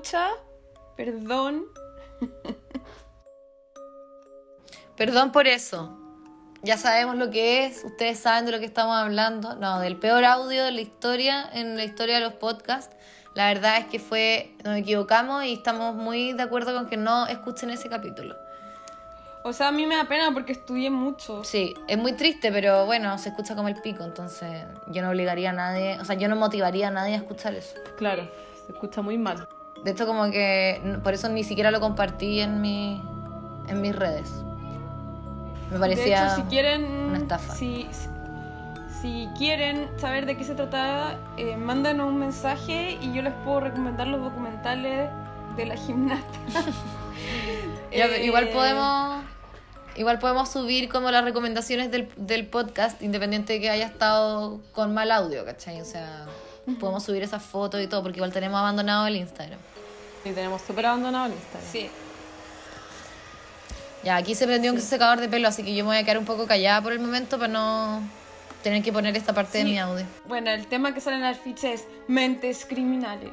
Escucha, perdón. Perdón por eso. Ya sabemos lo que es, ustedes saben de lo que estamos hablando. No, del peor audio de la historia, en la historia de los podcasts. La verdad es que fue, nos equivocamos y estamos muy de acuerdo con que no escuchen ese capítulo. O sea, a mí me da pena porque estudié mucho. Sí, es muy triste, pero bueno, se escucha como el pico, entonces yo no obligaría a nadie, o sea, yo no motivaría a nadie a escuchar eso. Claro, se escucha muy mal. De hecho, como que por eso ni siquiera lo compartí en, mi, en mis redes. Me parecía de hecho, si quieren. una estafa. Si, si- quieren saber de qué se trataba, eh, mándanos un mensaje y yo les puedo recomendar los documentales de la gimnasta. Ya, Eh, igual podemos igual podemos subir como las recomendaciones del, del podcast independiente de que haya estado con mal audio, ¿cachai? O sea, podemos subir esas fotos y todo porque igual tenemos abandonado el Instagram. Y tenemos súper abandonado el Instagram. Sí. Ya, aquí se prendió un secador de pelo, así que yo me voy a quedar un poco callada por el momento para no tener que poner esta parte de Sí. mi audio. Bueno, el tema que sale en el afiche es mentes criminales.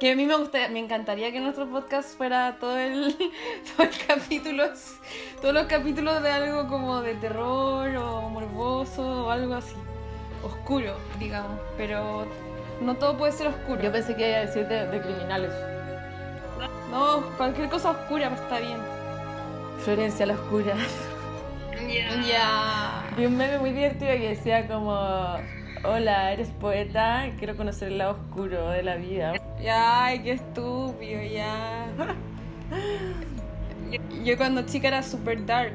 Que a mí me gusta, me encantaría que nuestro podcast fuera todo el, todo el capítulos, todos los capítulos de algo como de terror o morboso o algo así. Oscuro, digamos. Pero no todo puede ser oscuro. Yo pensé que iba a decir de, de criminales. No, cualquier cosa oscura está bien. Florencia la oscura. Ya. Vi un meme muy divertido que decía como, hola, eres poeta, quiero conocer el lado oscuro de la vida. Ya, ay, qué estúpido, ya. Yo, yo cuando chica era super dark.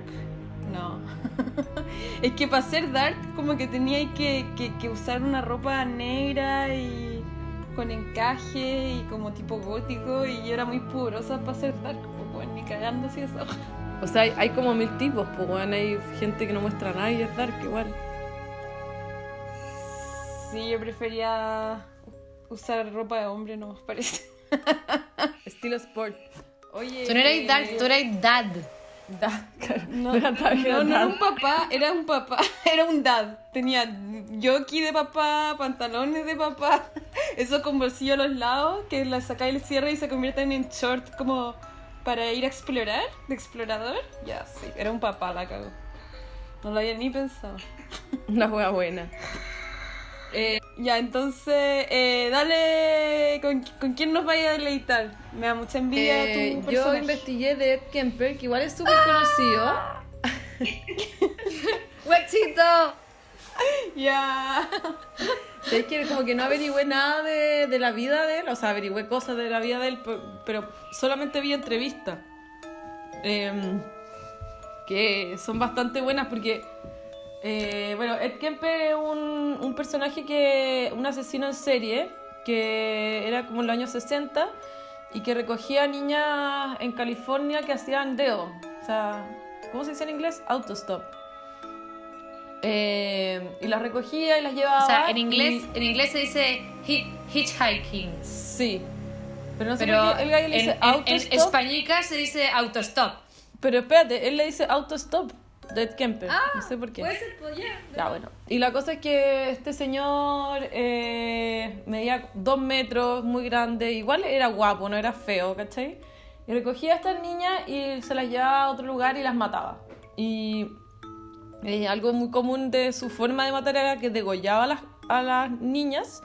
No. es que para ser dark como que tenía que, que, que usar una ropa negra y con encaje y como tipo gótico y yo era muy pudorosa para ser dark. Pues bueno, ni cagando así eso. O sea, hay, hay como mil tipos, pues bueno, hay gente que no muestra nada y es dark igual. Sí, yo prefería usar ropa de hombre, no me parece. Estilo sport. Oye. Tú no eres dark, tú eres dad. Da- No, no, no era un papá, era un papá, era un dad. Tenía jockey de papá, pantalones de papá, eso con bolsillo a los lados, que la sacáis el cierre y se convierten en short como para ir a explorar, de explorador. Ya, sí, era un papá, la cago. No lo había ni pensado. Una hueá buena. Eh, ya, entonces, eh, dale, ¿con, ¿con quién nos vaya a deleitar? Me da mucha envidia Eh, tu yo personaje. investigué de Ed Kemper, que igual es súper conocido. ¡Huechito! Ya. Es que como que no averigüé nada de, de la vida de él, o sea, averigüé cosas de la vida de él, pe- pero solamente vi entrevistas. Em, que son bastante buenas porque, eh, bueno, Ed Kemper es un, un personaje que, un asesino en serie, que era como en los años 60 y que recogía niñas en California que hacían deo, o sea, ¿cómo se dice en inglés? Autostop. Eh, y las recogía y las llevaba. O sea, en y- inglés, en inglés se dice hi- hitchhiking. Sí. Pero no sé Pero por qué el gallo le en, dice en- en autostop. españica se dice autostop. Pero espérate, él le dice autostop. Dead Kemper. Ah, no sé por qué. Puede ser, pues, ya. Ya, bueno. Y la cosa es que este señor eh, medía dos metros, muy grande. Igual era guapo, no era feo, ¿cachai? Y recogía a estas niñas y se las llevaba a otro lugar y las mataba. Y eh, algo muy común de su forma de matar era que degollaba a las, a las niñas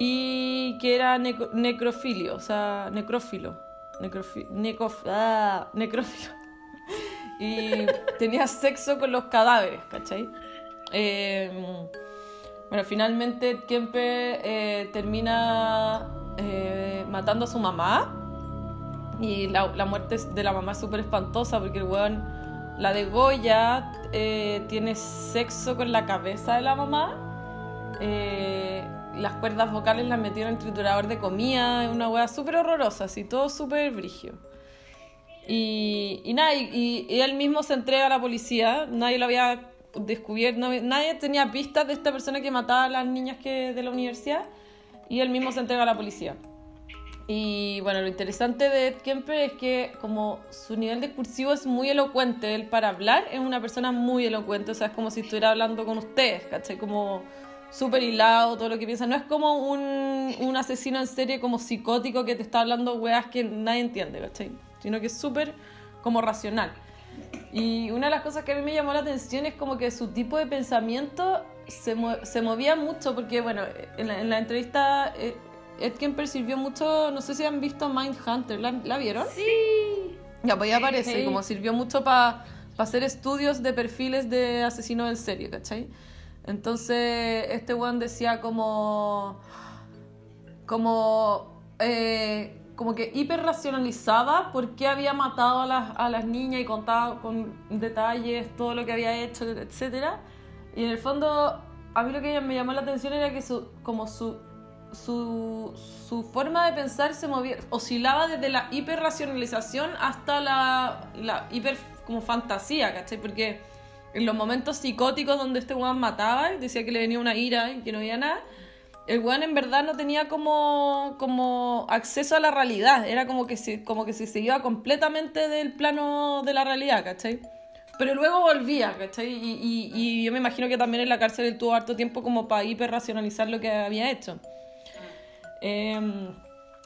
y que era necrofilio, o sea, necrófilo. Necrofi- necof- ah, necrófilo. Y tenía sexo con los cadáveres, ¿cachai? Eh, bueno, finalmente Ed Kemper eh, termina eh, matando a su mamá. Y la, muerte de la mamá es súper espantosa porque el weón la de Goya tiene sexo con la cabeza de la mamá. Las cuerdas vocales las metieron en triturador de comida. Una weá súper horrorosa, así todo súper brigio. Y, y nada, y, y él mismo se entrega a la policía. Nadie lo había descubierto, nadie tenía pistas de esta persona que mataba a las niñas que, de la universidad. Y él mismo se entrega a la policía. Y bueno, lo interesante de Ed Kemper es que como su nivel discursivo es muy elocuente, él para hablar es una persona muy elocuente, o sea, es como si estuviera hablando con ustedes, ¿cachai? Como súper hilado, todo lo que piensa. No es como un, un asesino en serie como psicótico que te está hablando weas que nadie entiende, ¿cachai? Sino que es súper como racional. Y una de las cosas que a mí me llamó la atención es como que su tipo de pensamiento se, mue- se movía mucho, porque bueno, en la, en la entrevista eh, Ed Kemper sirvió mucho, no sé si han visto Mindhunter, ¿la, ¿la vieron? Sí. Ya, pues ya aparece, Sí. como sirvió mucho para hacer estudios de perfiles de asesinos en serie, ¿cachai? Entonces, este weón decía como. como. eh, como que hiperracionalizaba por qué había matado a las, a las niñas y contaba con detalles todo lo que había hecho, etcétera. Y en el fondo, a mí lo que me llamó la atención era que su, como su, su, su forma de pensar se movía, oscilaba desde la hiperracionalización hasta la, la hiper como fantasía, ¿cachai? Porque en los momentos psicóticos donde este weón mataba decía que le venía una ira y que no había nada, el weón en verdad no tenía como, como acceso a la realidad, era como que, se, como que se, iba completamente del plano de la realidad, ¿cachai? Pero luego volvía, ¿cachai? Y, y, y yo me imagino que también en la cárcel él tuvo harto tiempo como para hiperracionalizar lo que había hecho. Em,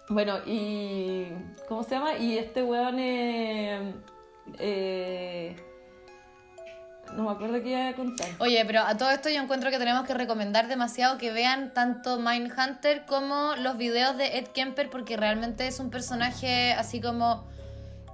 bueno, y. ¿Cómo se llama? Y este weón. eh, eh, no me acuerdo qué iba a contar. Oye, pero a todo esto yo encuentro que tenemos que recomendar demasiado que vean tanto Mindhunter como los videos de Ed Kemper porque realmente es un personaje así como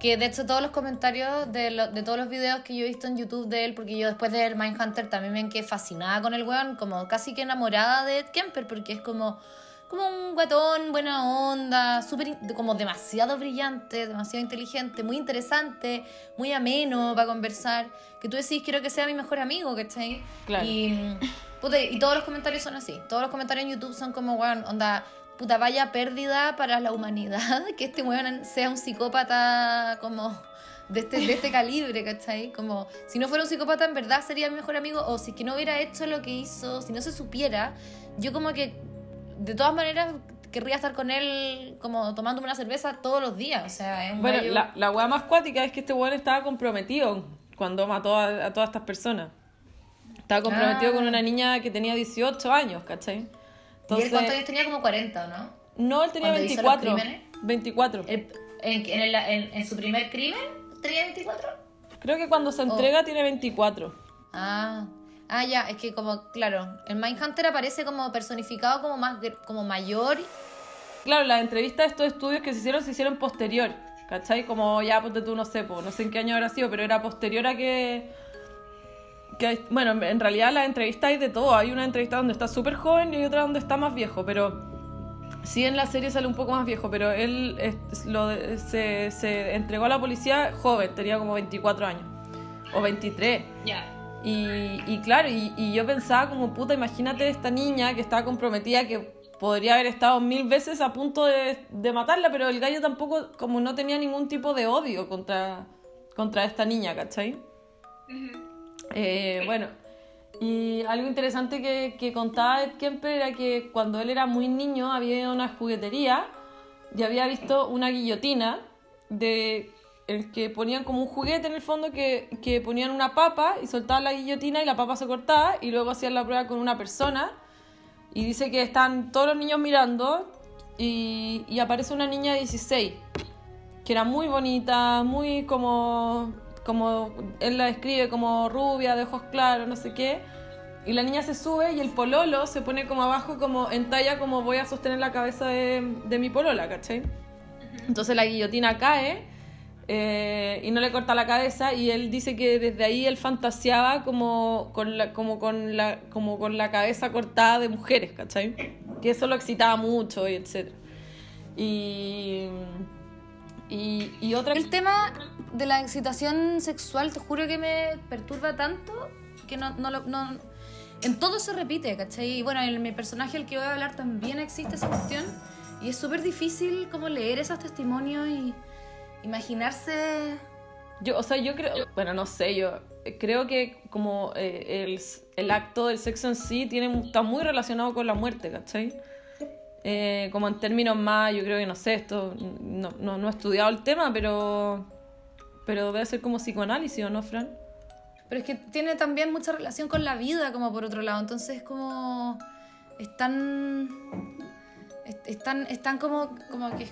que de hecho todos los comentarios de, lo- de todos los videos que yo he visto en YouTube de él, porque yo después de ver Mindhunter también me quedé fascinada con el weón, como casi que enamorada de Ed Kemper porque es como como un guatón, buena onda, súper, in- como demasiado brillante, demasiado inteligente, muy interesante, muy ameno para conversar. Que tú decís, quiero que sea mi mejor amigo, ¿cachai? Claro. Y, mm, puta, y todos los comentarios son así. Todos los comentarios en YouTube son como, weón, onda, puta, vaya pérdida para la humanidad que este weón sea un psicópata como de este, de este calibre, ¿cachai? Como, si no fuera un psicópata, en verdad sería mi mejor amigo, o si es que no hubiera hecho lo que hizo, si no se supiera, yo como que, de todas maneras, querría estar con él como tomándome una cerveza todos los días, o sea, es un Bueno, gallo- la, la weá más cuática es que este weón estaba comprometido cuando mató a, a todas estas personas. Estaba comprometido Ah. con una niña que tenía 18 años, ¿cachai? ¿Y él cuántos años tenía? Como 40, ¿o ¿no? No, él tenía cuando hizo los 24. crímenes? 24. El- en, en el- en- en su primer crimen tenía 24. Creo que cuando Oh. se entrega tiene 24. Ah, ah, ya, es que como, claro, el Mindhunter aparece como personificado como más gr- como mayor. Claro, las entrevistas de estos estudios que se hicieron se hicieron posterior, ¿cachai? Como ya, pues tú no sé, po, no sé en qué año habrá sido, pero era posterior a que... que bueno, en realidad las entrevistas hay de todo. Hay una entrevista donde está súper joven y hay otra donde está más viejo, pero... Sí, en la serie sale un poco más viejo, pero él es- lo de- se, se entregó a la policía joven, tenía como 24 años. O 23. Ya. Y, y claro, y, y yo pensaba como puta, imagínate esta niña que estaba comprometida, que podría haber estado mil veces a punto de, de matarla, pero el gallo tampoco, como no tenía ningún tipo de odio contra, contra esta niña, ¿cachai? Eh, bueno, y algo interesante que, que contaba Ed Kemper era que cuando él era muy niño había una juguetería y había visto una guillotina de el que ponían como un juguete en el fondo que, que ponían una papa y soltaban la guillotina y la papa se cortaba y luego hacían la prueba con una persona y dice que están todos los niños mirando y, y aparece una niña de 16 que era muy bonita, muy como, como él la describe como rubia, de ojos claros, no sé qué. Y la niña se sube y el pololo se pone como abajo, como en talla, como voy a sostener la cabeza de, de mi polola, ¿cachai? Entonces la guillotina cae eh, y no le corta la cabeza y él dice que desde ahí él fantaseaba como con la, como con la, como con la cabeza cortada de mujeres, ¿cachai? Que eso lo excitaba mucho y etcétera. Y, y, y otra... El tema de la excitación sexual, te juro que me perturba tanto que no, no lo. No, en todo se repite, ¿cachai? Y bueno, en mi personaje, el que voy a hablar, también existe esa cuestión. Y es súper difícil como leer esos testimonios y imaginarse. Yo, o sea, yo creo, bueno, no sé, yo creo que como eh, el, el acto del sexo en sí tiene, está muy relacionado con la muerte, ¿cachai? Eh, como en términos más, yo creo que no sé, esto no, no, no he estudiado el tema, pero, pero debe ser como psicoanálisis, ¿o no, Fran? Pero es que tiene también mucha relación con la vida, como por otro lado. Entonces, como. Es tan. Es, están, están como, como que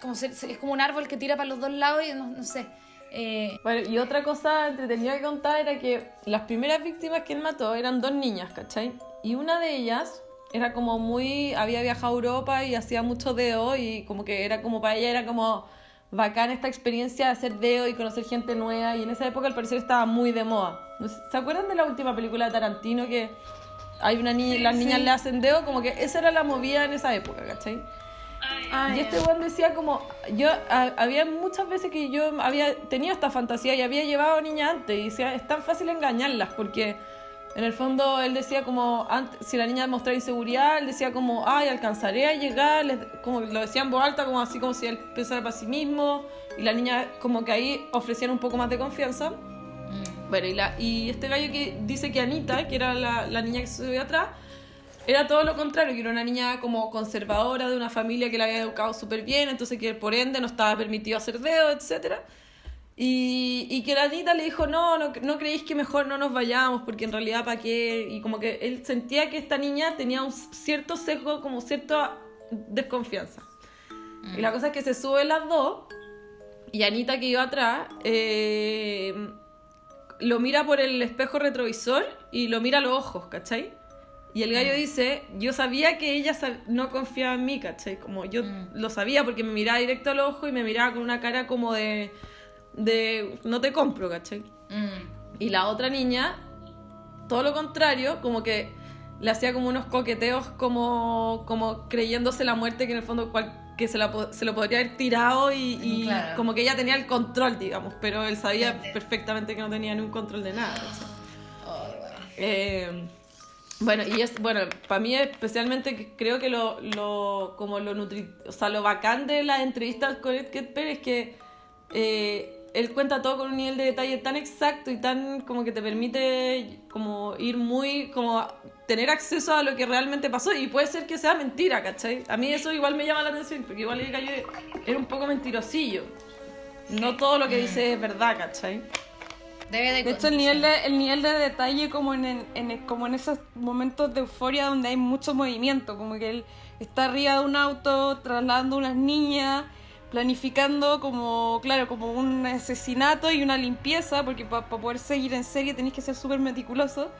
como se- es como un árbol que tira para los dos lados y no, no sé. Eh, Bueno, y otra cosa entretenida que contar era que las primeras víctimas que él mató eran dos niñas, ¿cachai? Y una de ellas era como muy. había viajado a Europa y hacía mucho deo y como que era como para ella era como bacán esta experiencia de hacer deo y conocer gente nueva y en esa época al parecer estaba muy de moda. ¿Se acuerdan de la última película de Tarantino que hay una niña, las niñas le hacen deo? Como que esa era la movida en esa época, ¿cachai? Ah, Y este weón decía como, yo, a- había muchas veces que yo había tenido esta fantasía y había llevado niñas antes y decía, es tan fácil engañarlas porque en el fondo él decía como, antes, si la niña mostraba inseguridad, él decía como, ay, alcanzaré a llegar, les- como lo decía en voz alta, como así como si él pensara para sí mismo y la niña como que ahí ofrecían un poco más de confianza. Bueno, y, la, y este gallo que dice que Anita, que era la, la niña que se subió atrás, era todo lo contrario, que era una niña como conservadora de una familia que la había educado súper bien, entonces que por ende no estaba permitido hacer dedo, etc. Y, y que la Anita le dijo, no, no, no creéis que mejor no nos vayamos, porque en realidad para qué, y como que él sentía que esta niña tenía un cierto sesgo, como cierta desconfianza. Y la cosa es que se suben las dos, y Anita que iba atrás, eh, lo mira por el espejo retrovisor y lo mira a los ojos, ¿cachai? Y el gallo dice, yo sabía que ella no confiaba en mí, ¿cachai? Como yo lo sabía porque me miraba directo al ojo y me miraba con una cara como de, de no te compro, ¿cachai? mm, Y la otra niña, todo lo contrario, como que le hacía como unos coqueteos como, como creyéndose la muerte que en el fondo cual- que se, la, po- se lo podría haber tirado y, y Claro. como que ella tenía el control, digamos, pero él sabía perfectamente que no tenía ningún control de nada. ay, bueno. Eh, bueno, y es, bueno, para mí especialmente creo que lo, lo, como lo nutri, o sea, lo bacán de las entrevistas con Ed Ketper es que eh, él cuenta todo con un nivel de detalle tan exacto y tan como que te permite como ir muy, como tener acceso a lo que realmente pasó y puede ser que sea mentira, ¿cachai? A mí eso igual me llama la atención porque igual era un poco mentirosillo. No todo lo que dice es verdad, ¿cachai? Debe de, De hecho, el nivel de, el nivel de detalle como en, en- en- como en esos momentos de euforia donde hay mucho movimiento, como que él está arriba de un auto trasladando unas niñas, planificando como, claro, como un asesinato y una limpieza, porque para poder seguir en serie tenés que ser súper meticuloso.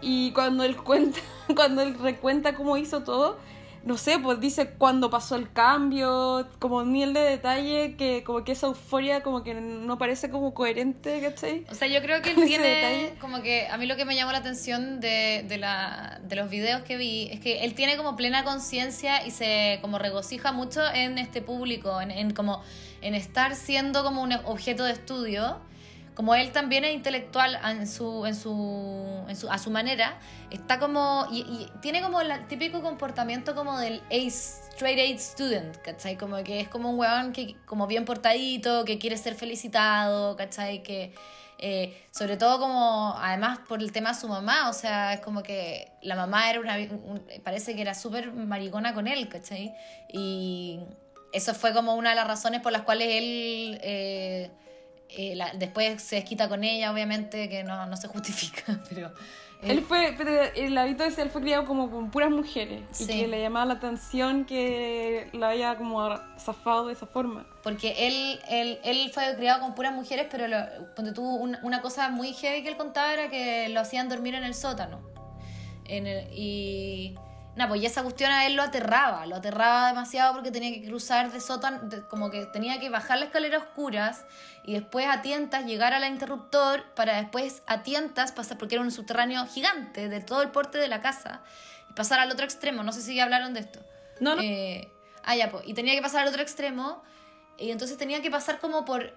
Y cuando él cuenta, cuando él recuenta cómo hizo todo, no sé, pues dice cuándo pasó el cambio, como nivel de detalle que como que esa euforia como que no parece como coherente, ¿cachai? O sea, yo creo que él tiene detalle. como que a mí lo que me llamó la atención de, de, la, de los videos que vi es que él tiene como plena conciencia y se como regocija mucho en este público, en, en como en estar siendo como un objeto de estudio. Como él también es intelectual en su, en su, a su manera, está como. Y, tiene como el típico comportamiento como del ace, straight A student, ¿cachai? Como que es como un weón que, como bien portadito, que quiere ser felicitado, ¿cachai? Que. eh, sobre todo como, además por el tema de su mamá, o sea, es como que la mamá era una, un- parece que era súper maricona con él, ¿cachai? Y eso fue como una de las razones por las cuales él eh, eh, la- después se desquita con ella, obviamente, que no, no se justifica, pero... eh, Él fue, pero el hábito ese, él fue criado como con puras mujeres y Sí. que le llamaba la atención que la haya como zafado de esa forma. Porque él, él, él fue criado con puras mujeres, pero lo, ponte tú, una, una cosa muy heavy que él contaba era que lo hacían dormir en el sótano. En el- y nada, pues y esa cuestión a él lo aterraba, lo aterraba demasiado porque tenía que cruzar de sótano, de- como que tenía que bajar la escalera a oscuras y después a tientas llegar al interruptor para después a tientas pasar, porque era un subterráneo gigante de todo el porte de la casa, y pasar al otro extremo. No sé si ya hablaron de esto. No, no. Eh, ah, ya, pues. Y tenía que pasar al otro extremo. Y entonces tenía que pasar como por.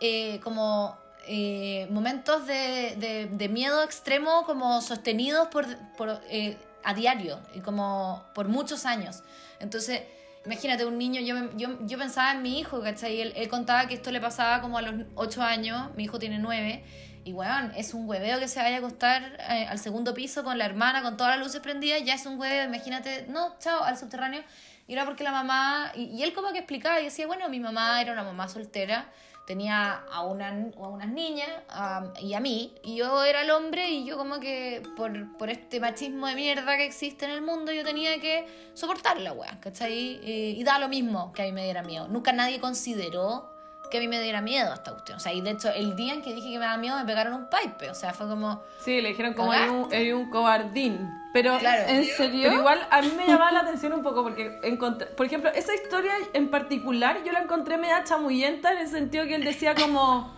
eh, como. eh, momentos de, de- de miedo extremo, como sostenidos por, por, eh, a diario. Y como por muchos años. Entonces. Imagínate, un niño, yo, yo, yo pensaba en mi hijo, ¿cachai? Él, él contaba que esto le pasaba como a los 8 años, mi hijo tiene 9, Y weón, es un hueveo que se vaya a acostar eh, al segundo piso con la hermana, con todas las luces prendidas, ya es un hueveo, imagínate, no, chao, al subterráneo. Y era porque la mamá, y, y él como que explicaba y decía, bueno, mi mamá era una mamá soltera, tenía a, una, a unas niñas a- y a mí, y yo era el hombre y yo como que por, por este machismo de mierda que existe en el mundo, yo tenía que soportar la weá, ¿cachai? Y, y da lo mismo que a mí me diera miedo. Nunca nadie consideró que a mí me diera miedo esta cuestión. O sea, y de hecho, el día en que dije que me daba miedo, me pegaron un pipe. O sea, fue como. Sí, le dijeron como eres un, eres un cobardín. Pero, Claro. ¿En serio? pero igual a mí me llamaba la atención un poco porque encontré, por ejemplo, esa historia en particular yo la encontré media chamuyenta en el sentido que él decía como,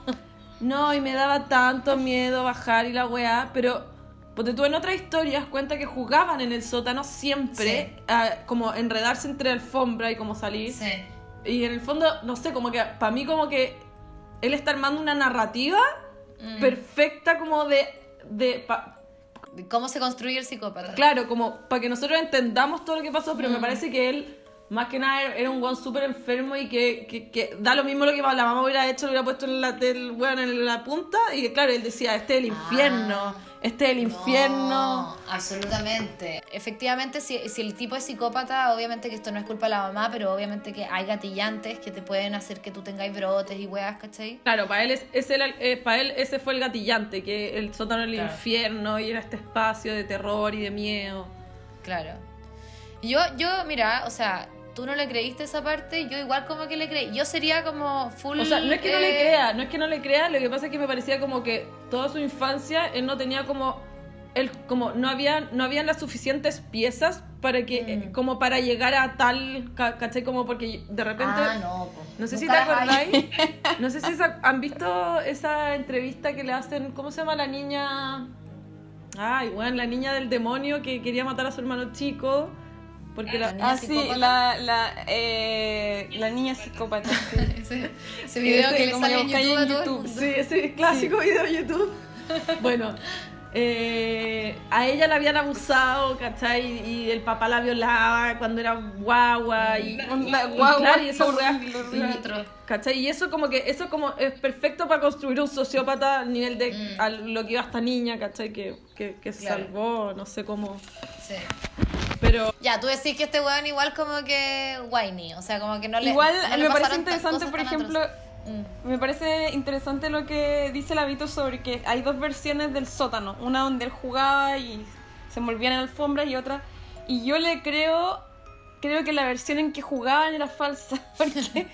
no, y me daba tanto miedo bajar y la weá, pero porque tú en otras historias cuenta que jugaban en el sótano siempre, a como enredarse entre alfombra y como salir. Sí. Y en el fondo, no sé, como que para mí como que él está armando una narrativa Mm. perfecta como de... de pa- ¿Cómo se construye el psicópata? claro, como para que nosotros entendamos todo lo que pasó, pero Mm. me parece que él, más que nada, era un guan súper enfermo y que, que, que da lo mismo lo que la mamá hubiera hecho, lo hubiera puesto en la, del, weón, en la punta. Y que, claro, él decía, este es el infierno, Ah. Este es el infierno. No, absolutamente. Efectivamente, si, si el tipo es psicópata, obviamente que esto no es culpa de la mamá, pero obviamente que hay gatillantes que te pueden hacer que tú tengáis brotes y weas, ¿cachai? Claro, para él, es, es el- eh, para él ese fue el gatillante, que el sótano era el Claro. infierno y era este espacio de terror y de miedo. Claro. Yo, yo, mira, o sea, tú no le creíste esa parte, yo igual como que le creí. Yo sería como full. O sea, no es que no le eh, crea, no es que no le crea, lo que pasa es que me parecía como que toda su infancia él no tenía como él como no había no habían las suficientes piezas para que eh, Mm. como para llegar a tal, ca- ¿cachai? Como porque de repente Ah, no, no sé si te acordáis, no sé si esa- han visto esa entrevista que le hacen, ¿cómo se llama la niña? Ay, bueno, la niña del demonio que quería matar a su hermano chico. Porque la, La niña Ah, sí, la, la, eh, la niña psicópata. sí. ese, ese video Ese que le sale en YouTube a todo el YouTube. mundo. Sí, ese clásico video de YouTube. Bueno, eh, a ella la habían abusado, ¿cachai? Y el papá la violaba cuando era guagua. Y, La y guagua, claro, y y- ¿Cachai? Y eso como que eso como es perfecto para construir un sociópata al nivel de Mm. a lo que iba esta niña, ¿cachai? Que, que, que se Claro. salvó, no sé cómo. Sí. Pero Ya, tú decís que este weón igual como que whiny, o sea, como que no le Igual no le me parece interesante, por ejemplo, atroces. Mm. me parece interesante lo que dice la Vito sobre que hay dos versiones del sótano, una donde él jugaba y se envolvían en alfombras y otra y yo le creo creo que la versión en que jugaban era falsa, porque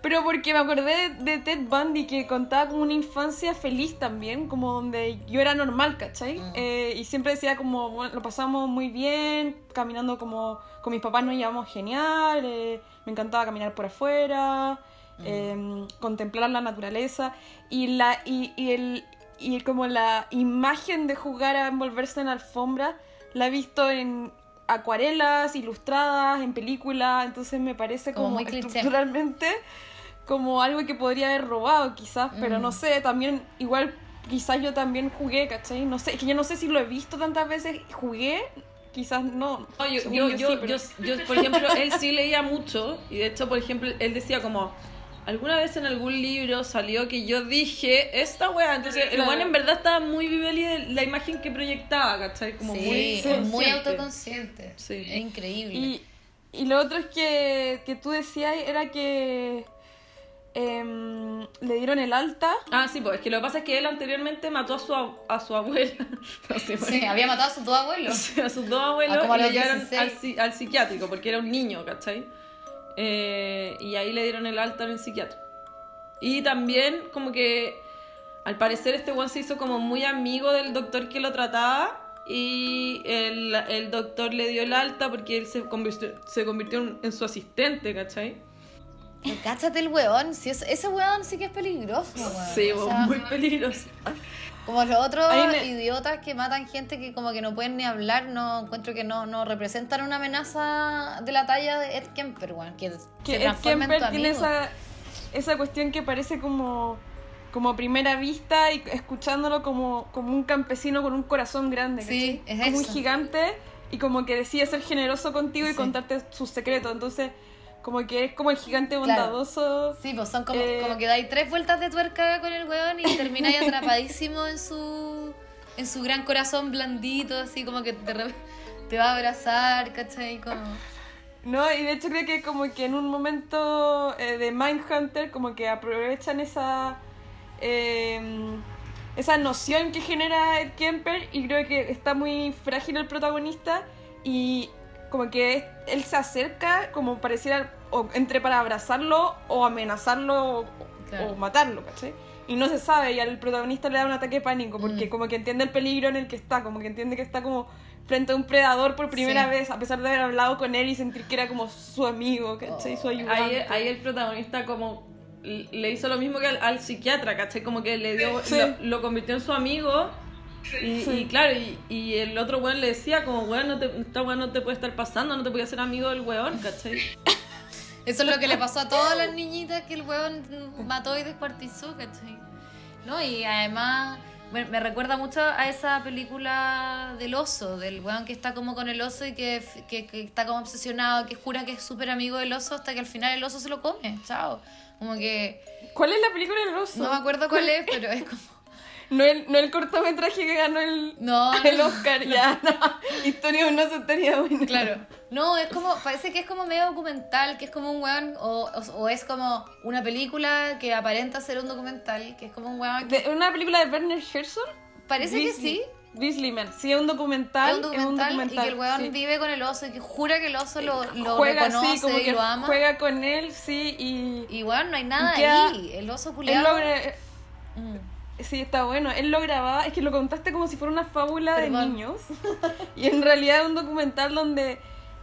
pero porque me acordé de Ted Bundy que contaba como una infancia feliz también, como donde yo era normal, ¿cachai? Mm. Eh, y siempre decía como, bueno, lo pasamos muy bien, caminando como con mis papás nos llevamos genial, eh, me encantaba caminar por afuera, eh, contemplar la naturaleza y la y, y el y como la imagen de jugar a envolverse en alfombra la he visto en acuarelas ilustradas en películas entonces me parece Como como, muy cliché. estructuralmente como algo que podría haber robado quizás pero Mm. no sé también igual quizás yo también jugué ¿cachai? no sé es que yo no sé si lo he visto tantas veces jugué quizás no No, yo, yo, yo yo, sí, pero- yo- yo, por ejemplo, él sí leía mucho y de hecho, por ejemplo, él decía como, alguna vez en algún libro salió que yo dije esta weá, entonces el Claro. weón en verdad estaba muy viveli de la imagen que proyectaba, ¿cachai? Como sí, muy es muy consciente. autoconsciente. Sí. Es increíble. Y, y lo otro es que, que tú decías era que em, le dieron el alta. Ah, sí, pues es que lo que pasa es que él anteriormente mató a su, ab- a su abuela, no Sí, había matado a sus dos abuelos. a sus dos abuelos Ah, a y le llevaron 16. al, al psiquiátrico porque era un niño, ¿cachai? Eh, y ahí le dieron el alta en el psiquiatra. Y también como que al parecer este weón se hizo como muy amigo del doctor que lo trataba y el, el doctor le dio el alta porque él se convirtió, se convirtió en, en su asistente, ¿cachai? Cáchate el weón, si es, ese weón sí que es peligroso, weón. Sí, O sea, muy peligroso. Como los otros idiotas que matan gente que como que no pueden ni hablar, no encuentro que no, no representan una amenaza de la talla de Ed Kemper, weón, que, Que se Ed transforma en tu Kemper tiene esa, esa cuestión que parece como, como a primera vista y escuchándolo como, como un campesino con un corazón grande. Sí, es como un eso. gigante y como que decide ser generoso contigo y contarte sus secretos. Entonces, Como que es como el gigante Claro. bondadoso. Sí, pues son como, Eh, como que dais tres vueltas de tuerca con el weón y termináis atrapadísimo en su en su gran corazón blandito, así como que te, te va a abrazar, ¿cachai? Como... No, y de hecho creo que como que en un momento eh, de Mindhunter como que aprovechan esa eh, esa noción que genera Ed Kemper y creo que está muy frágil el protagonista y como que él se acerca como pareciera o entre para abrazarlo o amenazarlo o, Claro. o matarlo, ¿cachai? Y no se sabe y al protagonista le da un ataque de pánico porque Mm. como que entiende el peligro en el que está, como que entiende que está como frente a un predador por primera Sí. vez, a pesar de haber hablado con él y sentir que era como su amigo, ¿cachai? Su Ahí, ayudante. ahí el protagonista como le hizo lo mismo que al, al psiquiatra, ¿cachai? Como que le dio, Sí. lo, lo convirtió en su amigo. Y, Sí. y claro, y, y el otro weón le decía como, weón, no te, esta weón no te puede estar pasando, no te puede hacer amigo del weón, ¿cachai? Eso es lo que le pasó a todas las niñitas que el weón mató y descuartizó, ¿cachai? ¿No? Y además me, me recuerda mucho a esa película del oso, del weón que está como con el oso y que, que, que está como obsesionado, que jura que es súper amigo del oso hasta que al final el oso se lo come, chao. Como que ¿Cuál es la película del oso? no me acuerdo cuál es, pero es como... No el, no el cortometraje que ganó el, No, el no. Oscar, ya, no. Historia de un oso estaría buena. Claro. No, es como, parece que es como medio documental, que es como un weón, o, o, o es como una película que aparenta ser un documental, que es como un weón que ¿Una película de Werner Herzog? parece que sí. Grizzly Man. Sí, es un documental. Es un documental, y que el weón sí. vive con el oso y que jura que el oso lo, lo juega, reconoce sí, como y que lo ama. juega con él, sí, y... Y weón, no hay nada ahí. El oso Él culiado. logra... Mm. Sí, está bueno. Él lo grababa, es que lo contaste como si fuera una fábula de niños. y en realidad es un documental donde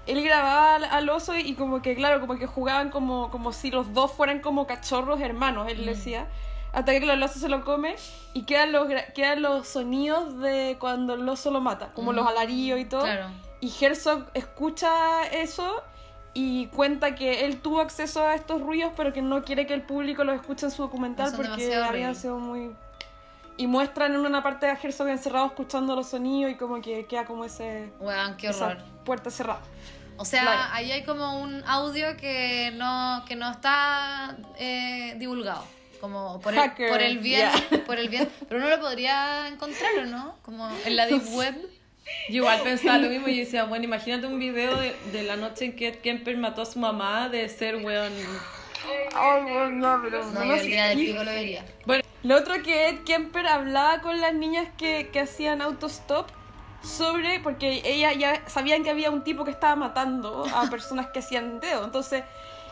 él grababa al, oso y como que, claro, como que jugaban como, como si los dos fueran como cachorros hermanos, él Mm. decía. Hasta que el oso se lo come y quedan los, quedan los sonidos de cuando el oso lo mata, como Mm. los alaridos y todo. Claro. Y Herzog escucha eso y cuenta que él tuvo acceso a estos ruidos, pero que no quiere que el público los escuche en su documental porque horribles. sido muy... Y muestran en una parte a Herzog encerrado escuchando los sonidos y como que queda como ese... Weón, qué esa horror. puerta cerrada. O sea, Claro. ahí hay como un audio que no, que no está eh, divulgado. Como por el, Hacker, por el bien, ya. por el bien. Pero uno lo podría encontrar, ¿o no? Como en la deep web. Yo igual pensaba lo mismo y decía, bueno, imagínate un video de, de la noche en que Kemper mató a su mamá de ser weón. Ay, bueno, no, pero No, no yo lo el día del pico lo vería. Bueno, Lo otro que Ed Kemper hablaba con las niñas que, que hacían autostop sobre, porque ella ya sabían que había un tipo que estaba matando a personas que hacían dedo. Entonces,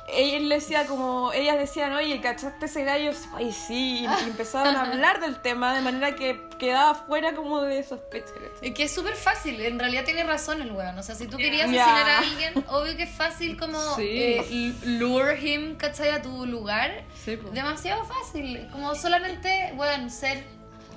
él decía como, ellas decían, oye, ¿cachaste ese gallo? Ay, sí. Y empezaban a hablar del tema de manera que quedaba fuera como de sospecha. Es que es súper fácil, en realidad tiene razón el weón. O sea, si tú querías Ya. asesinar a alguien, obvio que es fácil como Sí. eh, lure him, ¿cachai? A tu lugar. sí, po. Demasiado fácil. Como solamente, weón, ser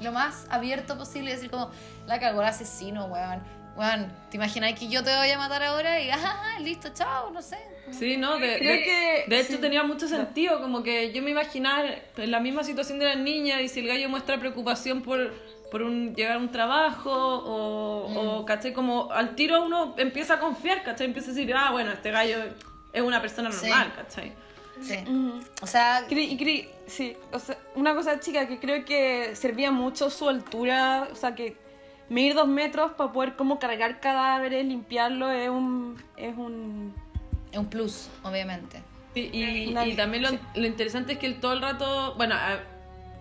lo más abierto posible decir como, la cagó el asesino, weón. Weón, ¿te imaginas que yo te voy a matar ahora? Y, ah, listo, chao, no sé. Sí, no, de, Creo de- que- de hecho sí. tenía mucho sentido, como que yo me imaginaba en la misma situación de la niña y si el gallo muestra preocupación por, por un, llegar a un trabajo o, Mm. o, ¿cachai? Como al tiro uno empieza a confiar, ¿cachai? Empieza a decir, ah, bueno, este gallo es una persona Sí. normal, ¿cachai? Sí. Ujú. O sea, y cre- sí, o sea, una cosa chica que creo que servía mucho su altura, o sea, que medir dos metros para poder como cargar cadáveres, limpiarlo, es un... Es un es un plus, obviamente. Y, y, también lo, sí. lo interesante es que él todo el rato, bueno, a-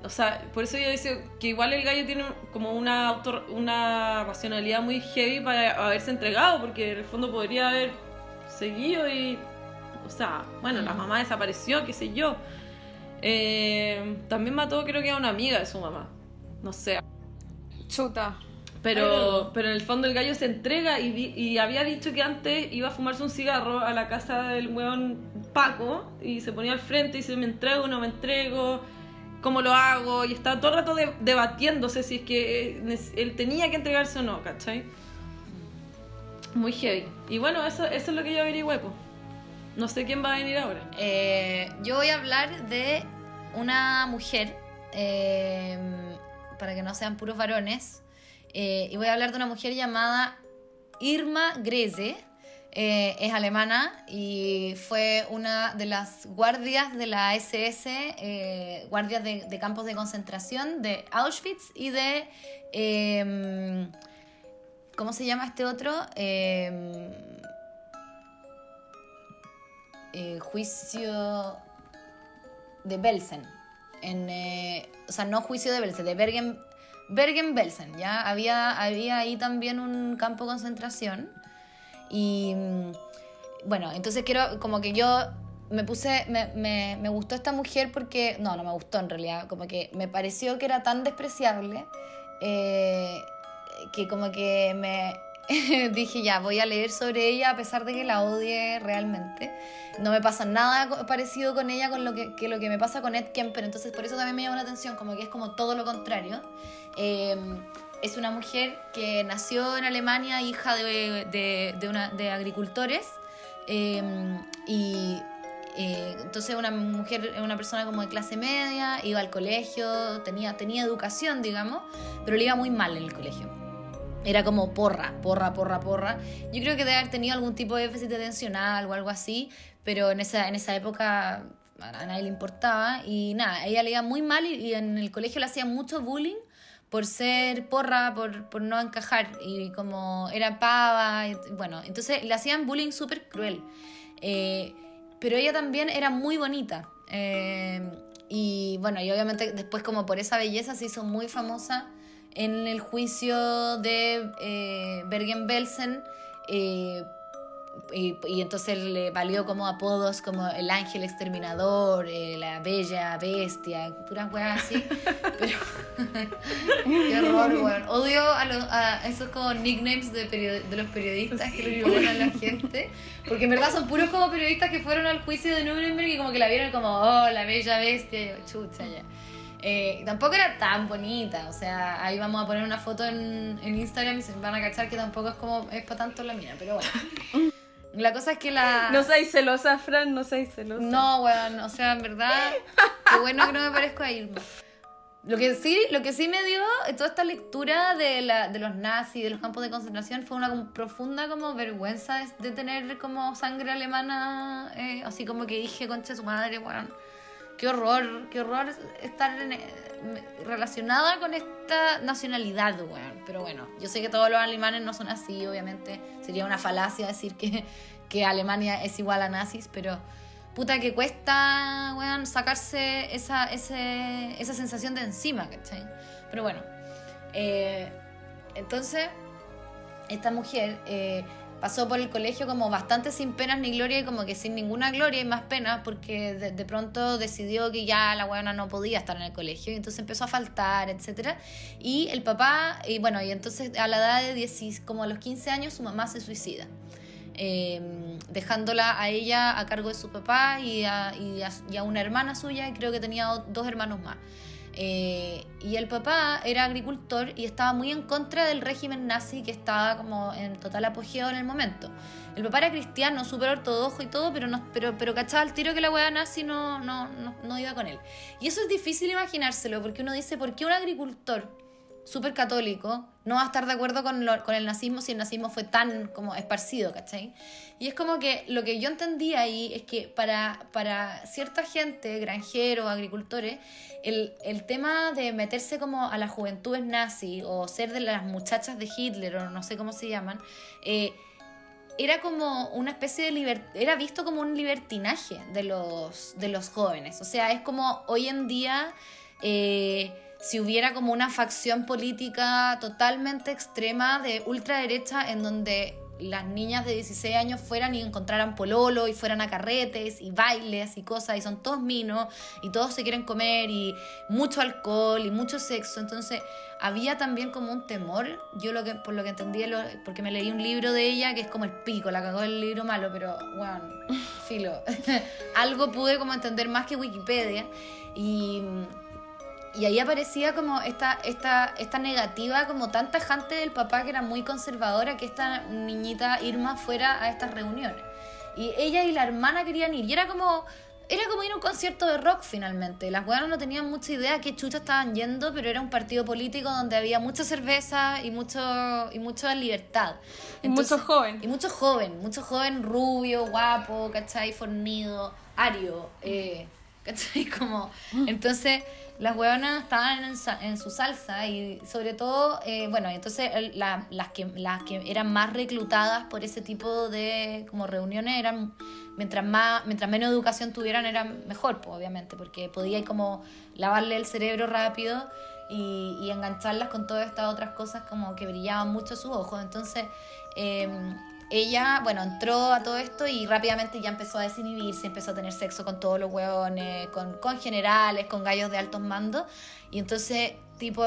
o sea, por eso yo decía que igual el gallo tiene como una auto, una racionalidad muy heavy para haberse entregado, porque en el fondo podría haber seguido y, o sea, bueno, la Mm. mamá desapareció, qué sé yo. Eh, también mató creo que a una amiga de su mamá, no sé. chuta. Pero, pero en el fondo el gallo se entrega y, di- y había dicho que antes iba a fumarse un cigarro a la casa del weón Paco y se ponía al frente y dice, me entrego, no me entrego, cómo lo hago, y estaba todo el rato de- debatiéndose si es que eh, él tenía que entregarse o no, ¿cachai? Muy heavy. Y bueno, eso, eso es lo que yo averigüé, pues. No sé quién va a venir ahora. Eh, yo voy a hablar de una mujer, eh, para que no sean puros varones, eh, y voy a hablar de una mujer llamada Irma Greze. eh, es alemana y fue una de las guardias de la SS, eh, guardias de, campos de concentración de Auschwitz y de... em, ¿Cómo se llama este otro? Em, juicio de Belsen. En, o sea, no juicio de Belsen, de Bergen, Bergen-Belsen. ¿ya? Había, había ahí también un campo de concentración. Y mm, bueno, entonces quiero, como que yo me puse, me, me, me gustó esta mujer porque, no, no me gustó en realidad, como que me pareció que era tan despreciable eh, que como que me dije ya, voy a leer sobre ella a pesar de que la odie realmente. No me pasa nada parecido con ella con lo que, que lo que me pasa con Ed Kemper, entonces por eso también me llama la atención, como que es como todo lo contrario. Eh, es una mujer que nació en Alemania, hija de, de, de una, de agricultores, eh, y eh, entonces una mujer, una persona como de clase media, iba al colegio, tenía, tenía educación, digamos, pero le iba muy mal en el colegio. Era como porra, porra, porra, porra. Yo creo que debe haber tenido algún tipo de déficit atencional o algo así, pero en esa, en esa época a nadie le importaba. Y nada, ella le iba muy mal y, y en el colegio le hacían mucho bullying por ser porra, por, por no encajar. Y como era pava, y- bueno, entonces le hacían bullying súper cruel. Eh, pero ella también era muy bonita. Eh, y bueno, y obviamente después como por esa belleza se hizo muy famosa en el juicio de eh, Bergen-Belsen. eh, y, y entonces le valió como apodos como el ángel exterminador, eh, la bella bestia, puras weas así. Pero qué horror, weón. Odio a, los- a esos como nicknames de, de los periodistas que le ponen a la gente. Porque en verdad son puros como periodistas que fueron al juicio de Nuremberg y como que la vieron como, oh, la bella bestia. Chucha, ya. Eh, tampoco era tan bonita, o sea, ahí vamos a poner una foto en, en Instagram y se van a cachar que tampoco es como, es para tanto la mina, pero bueno. La cosa es que la... No seáis celosa, Fran, no seáis celosa. No, weón, o sea, en verdad, qué bueno que no me parezco a Irma. Lo que sí, lo que sí me dio toda esta lectura de, la, de los nazis, de los campos de concentración, fue una como profunda como vergüenza de, de tener como sangre alemana, eh, así como que dije, concha su madre, weón. Qué horror, qué horror estar eh, relacionada con esta nacionalidad, weón. Pero bueno, yo sé que todos los alemanes no son así, obviamente. Sería una falacia decir que, que Alemania es igual a nazis, pero puta que cuesta, weón, sacarse esa, ese- esa sensación de encima, ¿cachai? Pero bueno, eh, entonces, esta mujer eh, pasó por el colegio como bastante sin penas ni gloria y como que sin ninguna gloria y más penas porque de, de pronto decidió que ya la buena no podía estar en el colegio y entonces empezó a faltar, etcétera Y el papá, y bueno, y entonces a la edad de 10, como a los 15 años su mamá se suicida. eh, dejándola a ella a cargo de su papá y a, y a- y a una hermana suya y creo que tenía dos hermanos más. Eh, y el papá era agricultor y estaba muy en contra del régimen nazi que estaba como en total apogeo en el momento. El papá era cristiano, súper ortodoxo y todo, pero, no, pero, pero cachaba al tiro que la weá nazi no, no, no, no iba con él. Y eso es difícil imaginárselo, porque uno dice, ¿por qué un agricultor súper católico no va a estar de acuerdo con, lo- con el nazismo si el nazismo fue tan como esparcido, ¿cachai? Y es como que lo que yo entendí ahí es que para, para cierta gente, granjeros, agricultores, el, el tema de meterse como a las juventudes nazi o ser de las muchachas de Hitler o no sé cómo se llaman, eh, era como una especie de liber- era visto como un libertinaje de los, de los jóvenes. O sea, es como hoy en día eh, si hubiera como una facción política totalmente extrema de ultraderecha en donde las niñas de 16 años fueran y encontraran pololo y fueran a carretes y bailes y cosas y son todos minos y todos se quieren comer y mucho alcohol y mucho sexo. Entonces había también como un temor. Yo lo que por lo que entendí porque me leí un libro de ella que es como el pico la cagó el libro malo pero bueno filo. Algo pude como entender más que Wikipedia. Y y ahí aparecía como esta, esta, esta negativa como tan tajante del papá que era muy conservadora que esta niñita Irma fuera a estas reuniones. Y ella y la hermana querían ir. Y era como, era como ir a un concierto de rock finalmente. Las hueonas no tenían mucha idea a qué chucha estaban yendo, pero era un partido político donde había mucha cerveza y mucho y mucha libertad. Y mucho joven. Y mucho joven, mucho joven rubio, guapo, ¿cachai? Fornido, ario, eh, ¿cachai? Como, entonces las hueonas estaban en, su salsa y sobre todo, eh, bueno, entonces la- las, que, las que eran más reclutadas por ese tipo de como reuniones eran, mientras más mientras menos educación tuvieran eran mejor, pues, obviamente, porque podía como lavarle el cerebro rápido y, y engancharlas con todas estas otras cosas como que brillaban mucho a sus ojos. Entonces, eh, ella, bueno, entró a todo esto y rápidamente ya empezó a desinhibirse, empezó a tener sexo con todos los hueones, con, con generales, con gallos de altos mandos. Y entonces, tipo,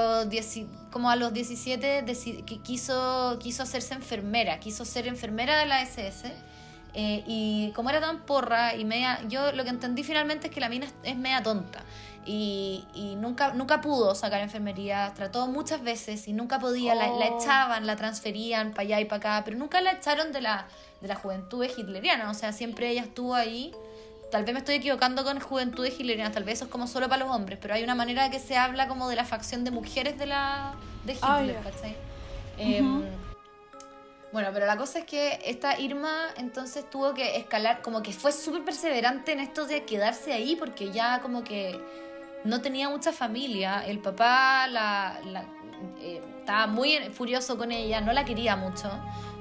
como a los 17, deci- que quiso, quiso hacerse enfermera, quiso ser enfermera de la SS. eh, y como era tan porra y media, yo lo que entendí finalmente es que la mina es media tonta. Y, y nunca, nunca pudo sacar enfermería, trató muchas veces y nunca podía, la, la Oh. echaban, la transferían para allá y para acá, pero nunca la echaron de la, de la juventud hitleriana, o sea, siempre ella estuvo ahí. Tal vez me estoy equivocando con juventudes hitlerianas, tal vez eso es como solo para los hombres, pero hay una manera que se habla como de la facción de mujeres de la de Hitler, Ah. ¿cachai? Em, bueno, pero la cosa es que esta Irma entonces tuvo que escalar, como que fue súper perseverante en esto de quedarse ahí, porque ya como que no tenía mucha familia. El papá la, la- eh, estaba muy furioso con ella, no la quería mucho,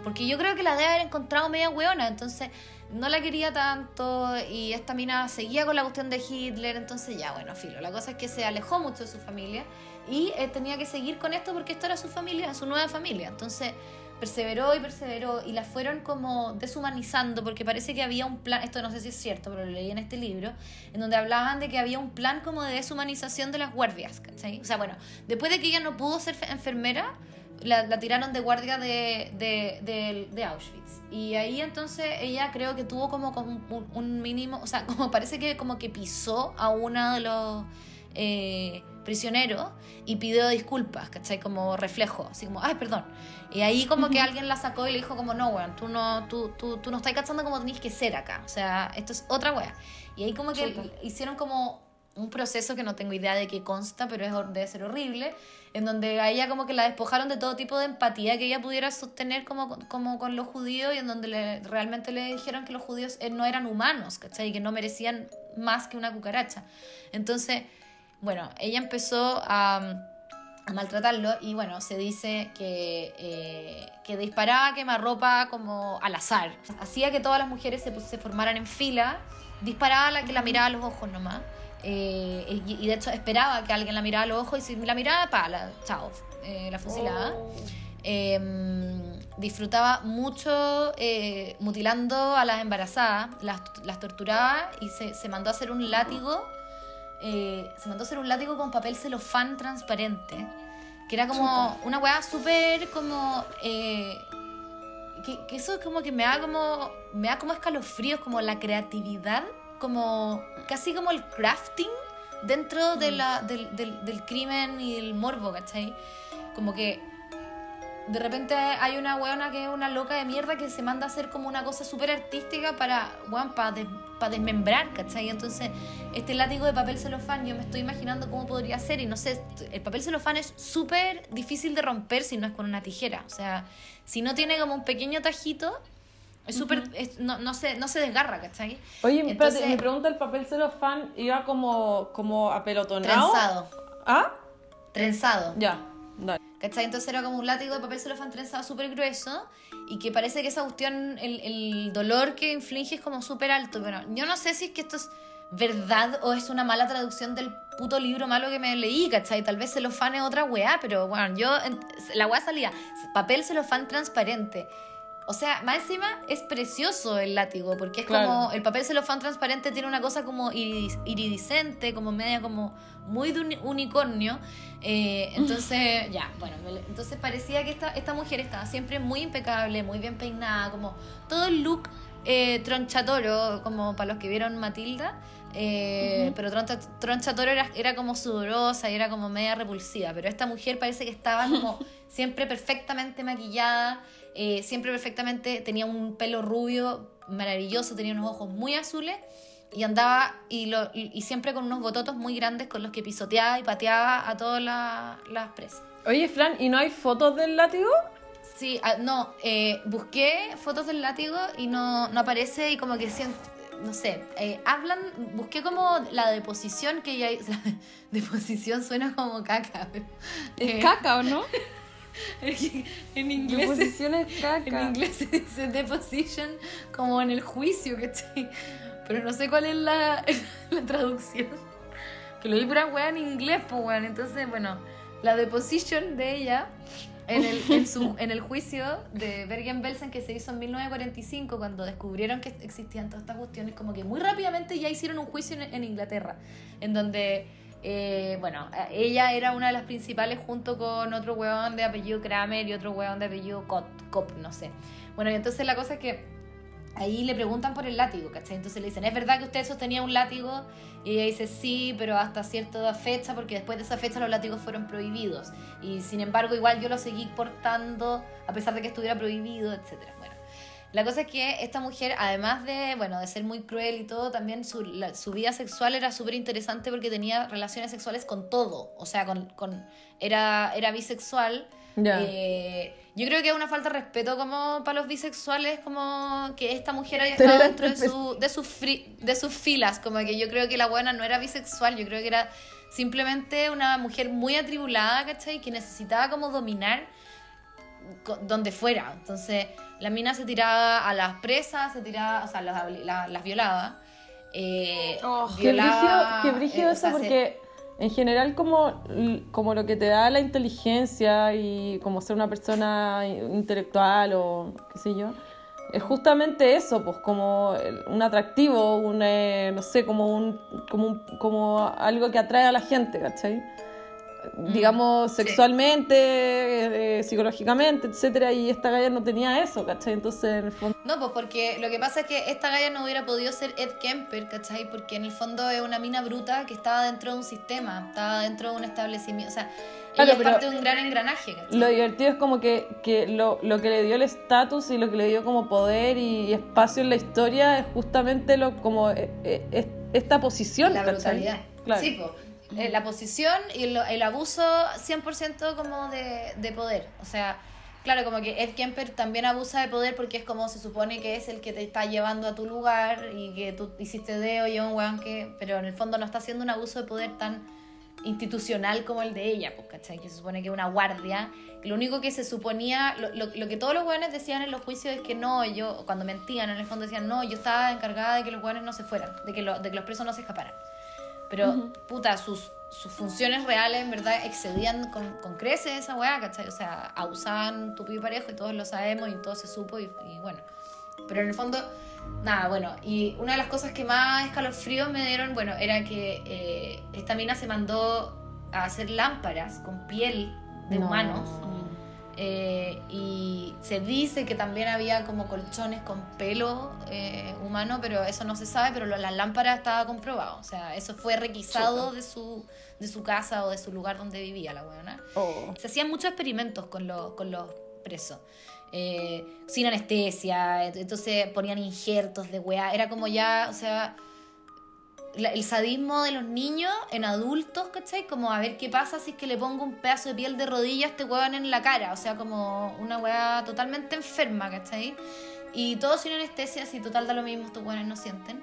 porque yo creo que la debe haber encontrado media hueona, entonces no la quería tanto y esta mina seguía con la cuestión de Hitler, entonces ya, bueno, filo. La cosa es que se alejó mucho de su familia y eh, tenía que seguir con esto porque esto era su familia, su nueva familia. Entonces perseveró y perseveró y la fueron como deshumanizando porque parece que había un plan, esto no sé si es cierto, pero lo leí en este libro, en donde hablaban de que había un plan como de deshumanización de las guardias, ¿cachai? O sea, bueno, después de que ella no pudo ser fe- enfermera, la, tiraron de guardia de, de, de- Auschwitz. Y ahí entonces ella creo que tuvo como, un, un mínimo, o sea, como parece que como que pisó a uno de los eh, prisioneros y pidió disculpas, ¿cachai? Como reflejo, así como, ay, perdón. Y ahí como que alguien la sacó y le dijo como, no, weón, tú no, tú, tú, tú no estás cachando como tenés que ser acá. O sea, esto es otra wea. Y ahí como que Chuta. hicieron como un proceso que no tengo idea de qué consta, pero es, debe ser horrible, en donde a ella como que la despojaron de todo tipo de empatía que ella pudiera sostener como, con- como con los judíos y en donde le- realmente le dijeron que los judíos eh, no eran humanos, ¿cachai? Y que no merecían más que una cucaracha. Entonces, bueno, ella empezó a, a maltratarlo y bueno, se dice que, eh, que disparaba quemarropa como al azar. Hacía que todas las mujeres se, formaran en fila, disparaba a la que la miraba a los ojos nomás. eh, y, y de hecho esperaba que alguien la mirara a los ojos y si la miraba, pa, la, chao, eh, la fusilaba. Eh, disfrutaba mucho eh, mutilando a las embarazadas, las, las torturaba y se, se mandó a hacer un látigo. Eh, se mandó a hacer un látigo con papel celofán transparente. Que era como una weá súper como. eh, que, que eso como que me da como. Me da como escalofríos, como la creatividad, como. casi como el crafting dentro de la, del, del, del crimen y el morbo, ¿cachai? Como que de repente hay una weona que es una loca de mierda que se manda a hacer como una cosa súper artística para, weón, para desmembrar, ¿cachai? Entonces, este látigo de papel celofán, yo me estoy imaginando cómo podría ser y no sé, el papel celofán es súper difícil de romper si no es con una tijera, o sea, si no tiene como un pequeño tajito, es súper, es- no, no, se, no se desgarra, ¿cachai? Oye, espérate, Entonces- mi pregunta, ¿el papel celofán iba como, como apelotonado? Trenzado, ¿Ah? trenzado. Ya, dale. ¿Cachai? Entonces era como un látigo de papel celofán trenzado súper grueso y que parece que esa cuestión, el, el dolor que inflige es como súper alto. Bueno, yo no sé si es que esto es verdad o es una mala traducción del puto libro malo que me leí, ¿cachai? Tal vez celofán es otra weá, pero bueno, yo, la weá salía, papel celofán transparente. O sea, más encima es precioso el látigo, porque es Claro. como, el papel celofán transparente tiene una cosa como iridis- iridiscente, como media como muy de uni- unicornio. Eh, entonces, ya, bueno, entonces parecía que esta, esta mujer estaba siempre muy impecable, muy bien peinada, como todo el look eh, tronchatoro, como para los que vieron Matilda. eh, Pero troncha, tronchatoro era, era como sudorosa y era como media repulsiva. Pero esta mujer parece que estaba como siempre perfectamente maquillada, eh, siempre perfectamente tenía un pelo rubio maravilloso, tenía unos ojos muy azules y andaba y, lo, y, y siempre con unos bototos muy grandes con los que pisoteaba y pateaba a todas la- las presas. Oye, Fran, ¿y no hay fotos del látigo? Sí, ah, no, eh, busqué fotos del látigo y no, no aparece y como que siento, no sé, eh, hablan, busqué como la deposición que hizo, la deposición suena como caca, pero, Es eh, caca, ¿o no? en inglés, Deposición es en caca. inglés se dice deposition como en el juicio, ¿cachai? Pero no sé cuál es la, la traducción. Que lo vi pura wea en inglés, pues weón. Entonces, bueno, la deposition de ella en el, en su, en el juicio de Bergen-Belsen que se hizo en 1945, cuando descubrieron que existían todas estas cuestiones, como que muy rápidamente ya hicieron un juicio en, en Inglaterra, en donde, eh, bueno, ella era una de las principales junto con otro huevón de apellido Kramer y otro huevón de apellido Cop, no sé. Bueno, y entonces la cosa es que ahí le preguntan por el látigo, ¿cachai? Entonces le dicen, ¿es verdad que usted sostenía un látigo? Y ella dice, sí, pero hasta cierta fecha, porque después de esa fecha los látigos fueron prohibidos. Y sin embargo, igual yo lo seguí portando, a pesar de que estuviera prohibido, etcétera. Bueno, la cosa es que esta mujer, además de, bueno, de ser muy cruel y todo, también su, la- su vida sexual era súper interesante porque tenía relaciones sexuales con todo. O sea, con, con, era, era bisexual. Eh, yo creo que es una falta de respeto como para los bisexuales, como que esta mujer haya estado dentro de, su, de, sus fri- de sus filas, como que yo creo que la buena no era bisexual, yo creo que era simplemente una mujer muy atribulada, ¿cachai? Que necesitaba como dominar donde fuera. Entonces, la mina se tiraba a las presas, se tiraba, o sea, las, la- las violaba. eh, Oh, violaba, qué brígido eh, o eso se- porque en general como, como lo que te da la inteligencia y como ser una persona intelectual o qué sé yo, es justamente eso, pues como un atractivo, un, eh, no sé, como, un, como, un- como algo que atrae a la gente, ¿cachai? Digamos, sí. sexualmente, eh, psicológicamente, etcétera, y esta galla no tenía eso, ¿cachai? Entonces, en el fondo... No, pues porque lo que pasa es que esta galla no hubiera podido ser Ed Kemper, ¿cachai? Porque en el fondo es una mina bruta que estaba dentro de un sistema, estaba dentro de un establecimiento, o sea, Claro, ella es parte de un gran engranaje, ¿cachai? Lo divertido es como que, que lo, lo que le dio el estatus y lo que le dio como poder y, espacio en la historia es justamente lo como eh, eh, es- esta posición. la brutalidad. Claro. Sí, pues. Eh, la posición y el, el abuso 100% como de, de poder. O sea, claro, como que Ed Kemper también abusa de poder porque es como se supone que es el que te está llevando a tu lugar y que tú hiciste deo y un weón que... Pero en el fondo no está haciendo un abuso de poder tan institucional como el de ella, pues, ¿cachai? Que se supone que es una guardia. Lo único que se suponía, lo, lo, lo que todos los weones decían en los juicios es que no, yo, cuando mentían, en el fondo decían, no, yo estaba encargada de que los weones no se fueran, de que, lo- de que los presos no se escaparan. Pero, puta, sus, sus funciones reales en verdad excedían con, con creces esa weá, ¿cachai? O sea, abusaban tupido y parejo y todos lo sabemos y todo se supo y, y bueno. Pero en el fondo, nada, bueno. Y una de las cosas que más escalofríos me dieron, bueno, era que eh, esta mina se mandó a hacer lámparas con piel de No. humanos. Eh, y se dice que también había como colchones con pelo eh, humano, pero eso no se sabe, pero lo- las lámparas estaba comprobado. O sea, eso fue requisado de su, de su casa o de su lugar donde vivía la weona. Oh. Se hacían muchos experimentos con los, con los presos. Eh, sin anestesia, ent- entonces ponían injertos de weá. Era como ya, o sea, la- el sadismo de los niños en adultos, ¿cachai? Como a ver qué pasa si es que le pongo un pedazo de piel de rodilla a este weón en la cara. O sea, como una weá totalmente enferma, ¿cachai? Y todo sin anestesia, si total da lo mismo, estos weones no sienten.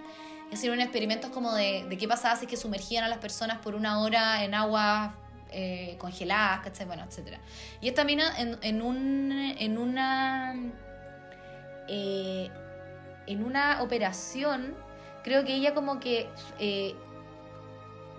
Y hicieron experimentos como de, de qué pasaba si es que sumergían a las personas por una hora en aguas eh, congeladas, ¿cachai? Bueno, etcétera. Y esta mina en, en, un, en una... eh, en una operación, creo que ella como que eh,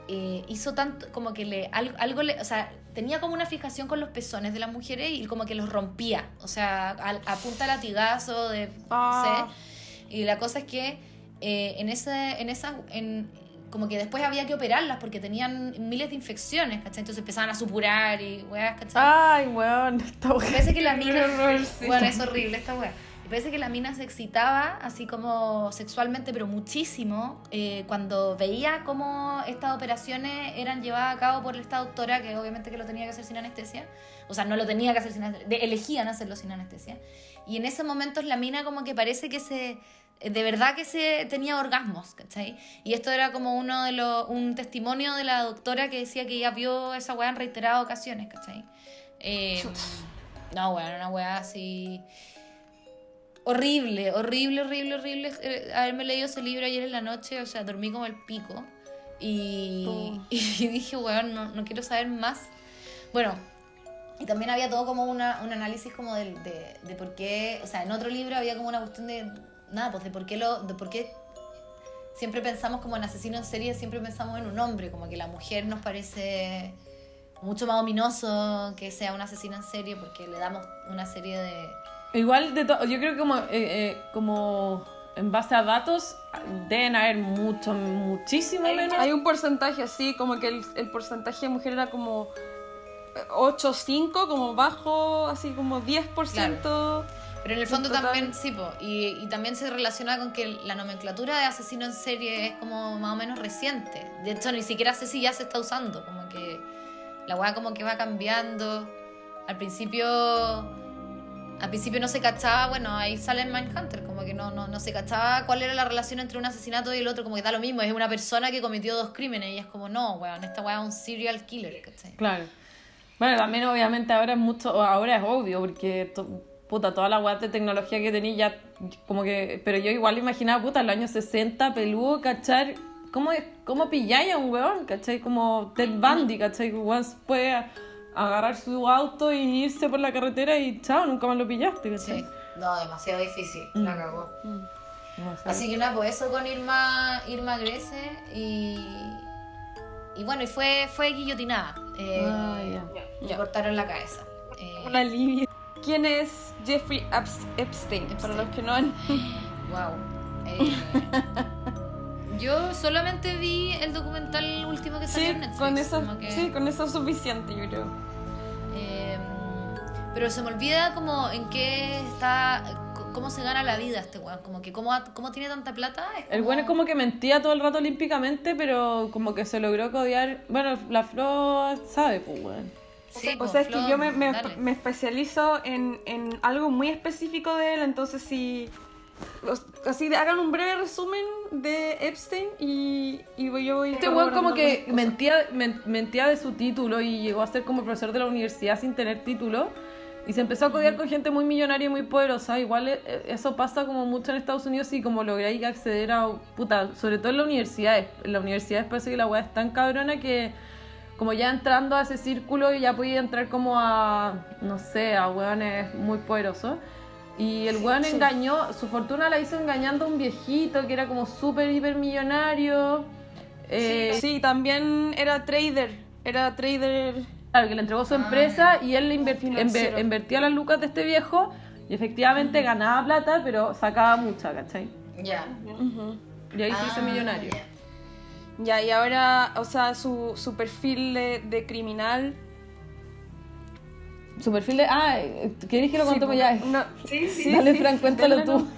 eh, hizo tanto, como que le, algo, algo le, o sea, tenía como una fijación con los pezones de las mujeres y como que los rompía, o sea, a, a punta latigazo, de, Ah. no sé. Y la cosa es que eh, en ese, en esa, en, como que después había que operarlas porque tenían miles de infecciones, ¿cachai? Entonces empezaban a supurar y weas, ¿cachai? Ay, weón, esta Y parece que la mina. Bueno, es horrible esta wea. Y parece que la mina se excitaba así como sexualmente, pero muchísimo, eh, cuando veía cómo estas operaciones eran llevadas a cabo por esta doctora, que obviamente que lo tenía que hacer sin anestesia. O sea, no lo tenía que hacer sin anestesia, elegían hacerlo sin anestesia. Y en esos momentos la mina como que parece que se, eh, de verdad que se tenía orgasmos, ¿cachai? Y esto era como uno de los, un testimonio de la doctora que decía que ella vio esa weá en reiteradas ocasiones, ¿cachai? Eh, no, weón, una weá así horrible, horrible, horrible, horrible eh, haberme leído ese libro ayer en la noche, o sea, dormí como el pico. Y, Oh. y dije, weón, no, no quiero saber más. Bueno, y también había todo como una, un análisis como del- de, de, por qué, o sea, en otro libro había como una cuestión de, nada, pues de por qué lo, de por qué siempre pensamos como en asesino en serie, siempre pensamos en un hombre, como que la mujer nos parece mucho más ominoso que sea un asesino en serie porque le damos una serie de... Igual, de yo creo que como, eh, eh, como en base a datos, deben haber mucho, muchísimo menos. Hay un porcentaje así, como que el, el porcentaje de mujer era como 8 5, como bajo, así como 10%. Pero en el fondo Total. también, sí, po, y, y también se relaciona con que la nomenclatura de asesino en serie es como más o menos reciente. De hecho, ni siquiera sé si ya se está usando, como que la weá como que va cambiando. Al principio, al principio no se cachaba, bueno, ahí sale en Mindhunter, como que no, no, no se cachaba cuál era la relación entre un asesinato y el otro, como que da lo mismo, es una persona que cometió dos crímenes y es como, no, weón, esta weá es un serial killer, ¿cachai? Claro. Bueno, también obviamente ahora es mucho, ahora es obvio, porque to- puta, toda la weá de tecnología que tenía ya, como que, pero yo igual imaginaba, puta, en los años 60, peludo, cachar, ¿cómo, cómo pilláis a un weón, cachai? Como Ted Bundy, cachai, weón puede agarrar su auto y irse por la carretera y chao, nunca más lo pillaste, cachai. Sí, no, demasiado difícil, la cagó. No sé. Así que nada, pues eso con Irma, Irma Grese y, y bueno, y fue, fue guillotinada. Eh, Ah. Le cortaron la cabeza. Eh, Un alivio. ¿Quién es Jeffrey Epst- Epstein? Para los que no han. wow. Eh, yo solamente vi el documental último que salió Sí, en Netflix. con eso, como que- sí, con eso es suficiente, yo creo. Eh, pero se me olvida como en qué está, cómo se gana la vida este weón, como que cómo, cómo tiene tanta plata. Es El bueno es como que mentía todo el rato olímpicamente, pero como que se logró codiar. Bueno, la Flo sabe, pues, weón. Sí, o pues, sea, es que Flo, yo me, me, me especializo en, en algo muy específico de él, entonces si... os- Así, hagan un breve resumen de Epstein y, y voy- yo voy... Este weón como que mentía, men- mentía de su título y llegó a ser como profesor de la universidad sin tener título. Y se empezó a codiar con gente muy millonaria y muy poderosa. Igual eh, eso pasa como mucho en Estados Unidos y como lográis acceder a... Puta, sobre todo en las universidades. En las universidades parece que la weá es tan cabrona que como ya entrando a ese círculo ya podía entrar como a, no sé, a weones muy poderosos. Y el weón engañó, su fortuna la hizo engañando a un viejito que era como súper, hiper millonario. Eh, Sí, también era trader, era trader... Claro, que le entregó su empresa y él le inver- invertía las lucas de este viejo y efectivamente ganaba plata, pero sacaba mucha, ¿cachai? Ya. Y ahí se hizo Ah, millonario. ya. Ya, y ahora, o sea, su, su perfil de, de criminal... Su perfil de. Ah, ¿quieres que lo Sí, contemos pues, ya? no, sí, sí, Dale, sí, Fran, cuéntalo tú.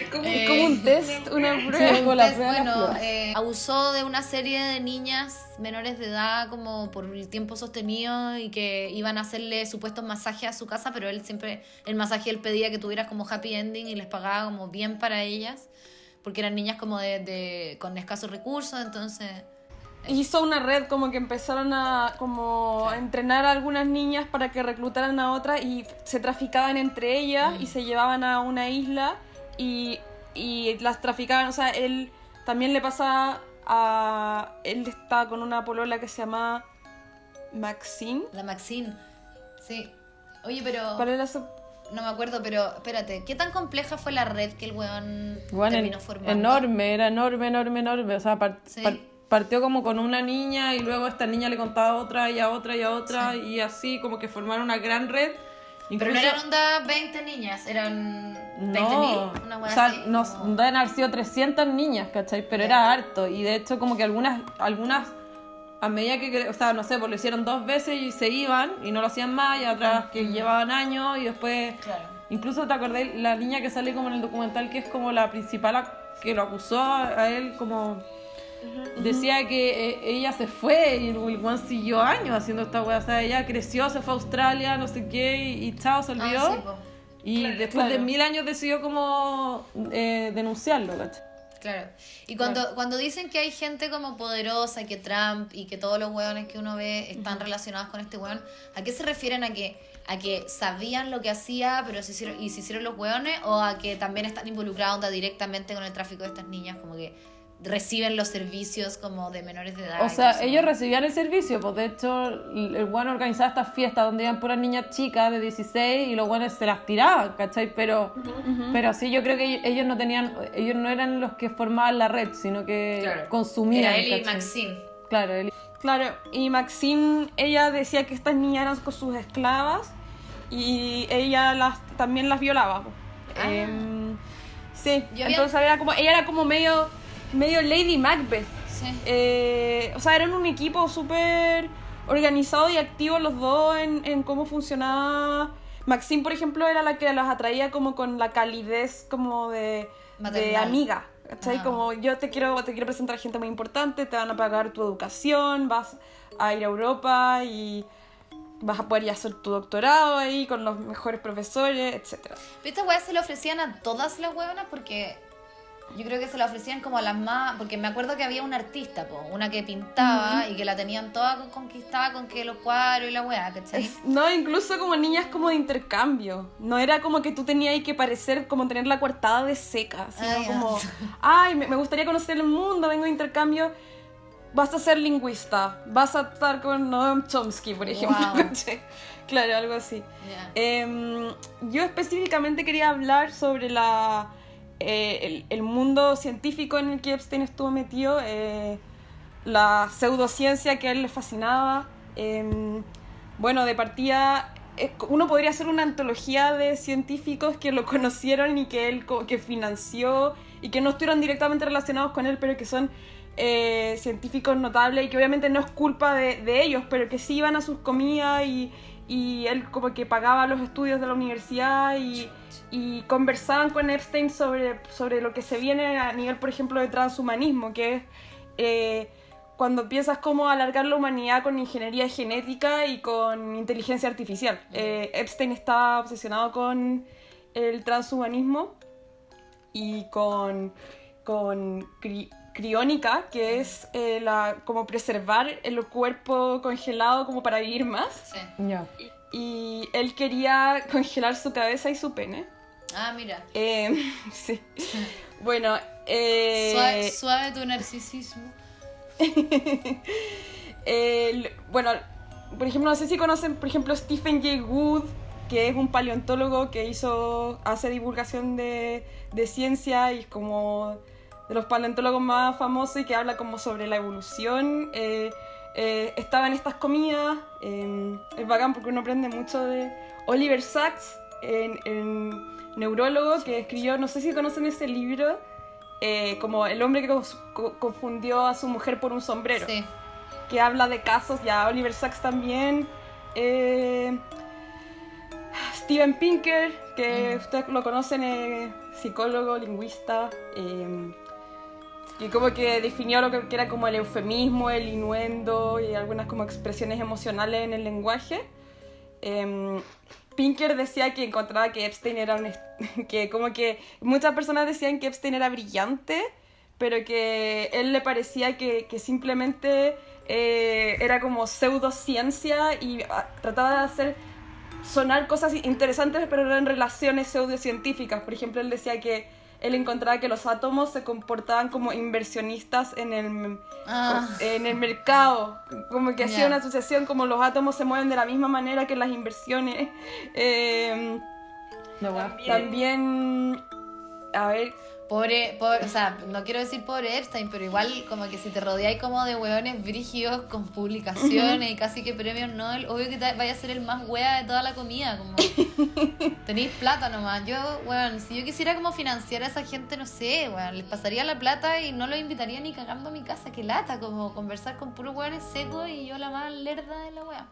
Es como, Eh, como un test, una Sí, prueba. como la prueba bueno, eh, abusó de una serie de niñas menores de edad como por el tiempo sostenido y que iban a hacerle supuestos masajes a su casa, pero él siempre, el masaje él pedía que tuvieras como happy ending y les pagaba como bien para ellas, porque eran niñas como de, de con escasos recursos, entonces... Hizo una red como que empezaron a como a entrenar a algunas niñas para que reclutaran a otras y se traficaban entre ellas y se llevaban a una isla y, y las traficaban. O sea, él también le pasa a... Él está con una polola que se llama Maxine. La Maxine, sí. Oye, pero... ¿Cuál era su...? No me acuerdo, pero espérate, ¿qué tan compleja fue la red que el weón Bueno, terminó formando? enorme, era enorme, enorme, enorme. O sea, par- Sí. par- partió como con una niña y luego esta niña le contaba a otra y a otra y a otra y así como que formaron una gran red. Pero no Incluso- eran onda 20 niñas, eran 20.000, No, una o sea, así. nos como- deben haber sido 300 niñas, ¿cachai? Pero Ya. era harto. Y de hecho, como que algunas, algunas a medida que, o sea, no sé, pues lo hicieron dos veces y se iban y no lo hacían más, y otras que llevaban años y después. Claro. Incluso te acordé la niña que sale como en el documental, que es como la principal que lo acusó a él, como. Decía que eh, ella se fue y el siguió años haciendo esta wea. O sea, ella creció, se fue a Australia, no sé qué, y, y chao, se olvidó. Ah, sí. Y después de mil años decidió como eh, denunciarlo, ¿cachai? Claro. Y cuando, cuando dicen que hay gente como poderosa, que Trump y que todos los hueones que uno ve están relacionados con este hueón, ¿a qué se refieren? ¿A que, a que sabían lo que hacía pero se hicieron, y se hicieron los hueones? ¿O a que también están involucrados onda, directamente con el tráfico de estas niñas? Como que reciben los servicios como de menores de edad. O sea, ellos recibían el servicio, pues de hecho el bueno organizaba estas fiestas donde iban puras niñas chicas de 16 y los buenos se las tiraban, ¿cachai? Pero, pero sí, yo creo que ellos- no tenían, ellos no eran los que formaban la red, sino que Claro. consumían. Era él y. Maxine. Claro, él Claro, y Maxine, ella decía que estas niñas eran con sus esclavas y ella las también las violaba. po. Ah. Em, sí, Yo había- entonces era como, ella era como medio, medio Lady Macbeth. Sí. Eh, o sea, eran un equipo súper organizado y activo los dos en, en cómo funcionaba. Maxine, por ejemplo, era la que las atraía como con la calidez como de, de amiga. ¿cachai? Ah. Como yo te quiero, te quiero presentar gente muy importante, te van a pagar tu educación, vas a ir a Europa y vas a poder ya hacer tu doctorado ahí con los mejores profesores, etcétera. Pero estas weas se le ofrecían a todas las hueonas porque yo creo que se la ofrecían como a las más. Porque me acuerdo que había una artista, po, una que pintaba y que la tenían toda con- conquistada con que los cuadros y la wea, ¿cachai? Es- No, incluso como niñas como de intercambio. No era como que tú tenías que parecer como tener la coartada de seca, sino Ah, como, ay, me, me gustaría conocer el mundo, vengo de intercambio. Vas a ser lingüista, vas a estar con Noam Chomsky, por ejemplo. Claro, algo así. Em, yo específicamente quería hablar sobre la, eh, el, mundo científico en el que Epstein estuvo metido, eh, la pseudociencia que a él le fascinaba. Em, bueno, de partida, uno podría hacer una antología de científicos que lo conocieron y que él que financió y que no estuvieron directamente relacionados con él, pero que son eh, científicos notables y que obviamente no es culpa de ellos, pero que sí iban a sus comidas y, y él como que pagaba los estudios de la universidad y, y conversaban con Epstein sobre, sobre lo que se viene a nivel, por ejemplo, de transhumanismo, que es eh, cuando empiezas como a alargar la humanidad con ingeniería genética y con inteligencia artificial. Eh, Epstein estaba obsesionado con el transhumanismo y con, con criónica, que es eh, la, como preservar el cuerpo congelado como para vivir más. Sí. Ya. Y él quería congelar su cabeza y su pene. Ah, mira. Eh, sí. Bueno, eh, Suave, suave tu narcisismo. el- bueno, por ejemplo, no sé si conocen, por ejemplo, Stephen Jay Gould, que es un paleontólogo que hizo, hace divulgación de, de ciencia y es como de los paleontólogos más famosos y que habla como sobre la evolución. Eh, eh, estaba en estas comidas, es bacán porque uno aprende mucho de Oliver Sacks, en, en neurólogo, que escribió, no sé si conocen ese libro, eh, como el hombre que co- confundió a su mujer por un sombrero Sí. que habla de casos, ya Oliver Sacks también, eh, Steven Pinker, que ustedes lo conocen, eh, psicólogo, lingüista, eh, y como que definió lo que que era como el eufemismo, el inuendo y algunas como expresiones emocionales en el lenguaje. Eh, Pinker decía que encontraba que Epstein era un... que como que muchas personas decían que Epstein era brillante, pero que él le parecía que, que simplemente eh, era como pseudociencia y ah, trataba de hacer sonar cosas interesantes, pero eran relaciones pseudocientíficas. Por ejemplo, él decía que él encontraba que los átomos se comportaban como inversionistas en el, Ah. en el mercado, como que hacía una asociación como los átomos se mueven de la misma manera que las inversiones. Eh, weá. también, a ver, Pobre, pobre, o sea, no quiero decir pobre Epstein, pero igual como que si te rodeáis como de hueones brígidos con publicaciones y casi que premios Nobel, obvio que te vaya a ser el más wea de toda la comida, como tenéis plata nomás. Yo, weón, si yo quisiera como financiar a esa gente, no sé, weón, les pasaría la plata y no los invitaría ni cagando a mi casa, que lata, como conversar con puros hueones secos y yo la más lerda de la wea.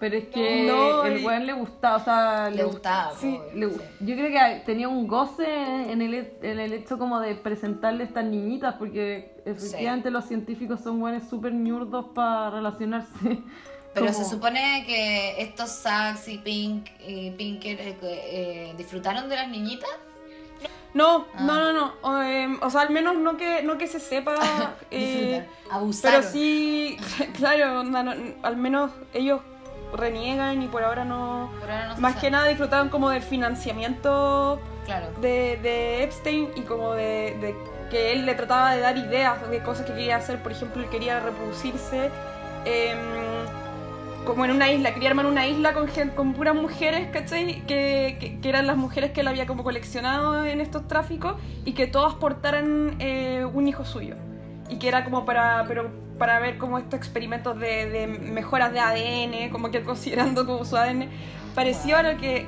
Pero es que No, el y- weón le gustaba, o sea, Le gustaba, sí, le- sí. yo creo que tenía un goce en el, en el hecho como de presentarle estas niñitas, porque efectivamente los científicos son buenos súper ñurdos para relacionarse Pero Como- se supone que estos Sax y Pink y Pinker eh, eh, disfrutaron de las niñitas. No, Ah. no, no, no. O, em, o sea, al menos no que, no que se sepa. eh, Disfrutar. Abusaron. pero sí, claro, no- al menos ellos reniegan y por ahora no. Por ahora no Más que nada disfrutaron como del financiamiento Claro. de, de Epstein y como de, de que él le trataba de dar ideas de cosas que quería hacer. Por ejemplo, él quería reproducirse em, como en una isla, quería armar una isla con, con puras mujeres, ¿cachai? Que, que, que eran las mujeres que él había como coleccionado en estos tráficos y que todas portaran eh, un hijo suyo. Y que era como para, pero para ver como estos experimentos de, de mejoras de ADN, como que considerando como su ADN pareció a lo que,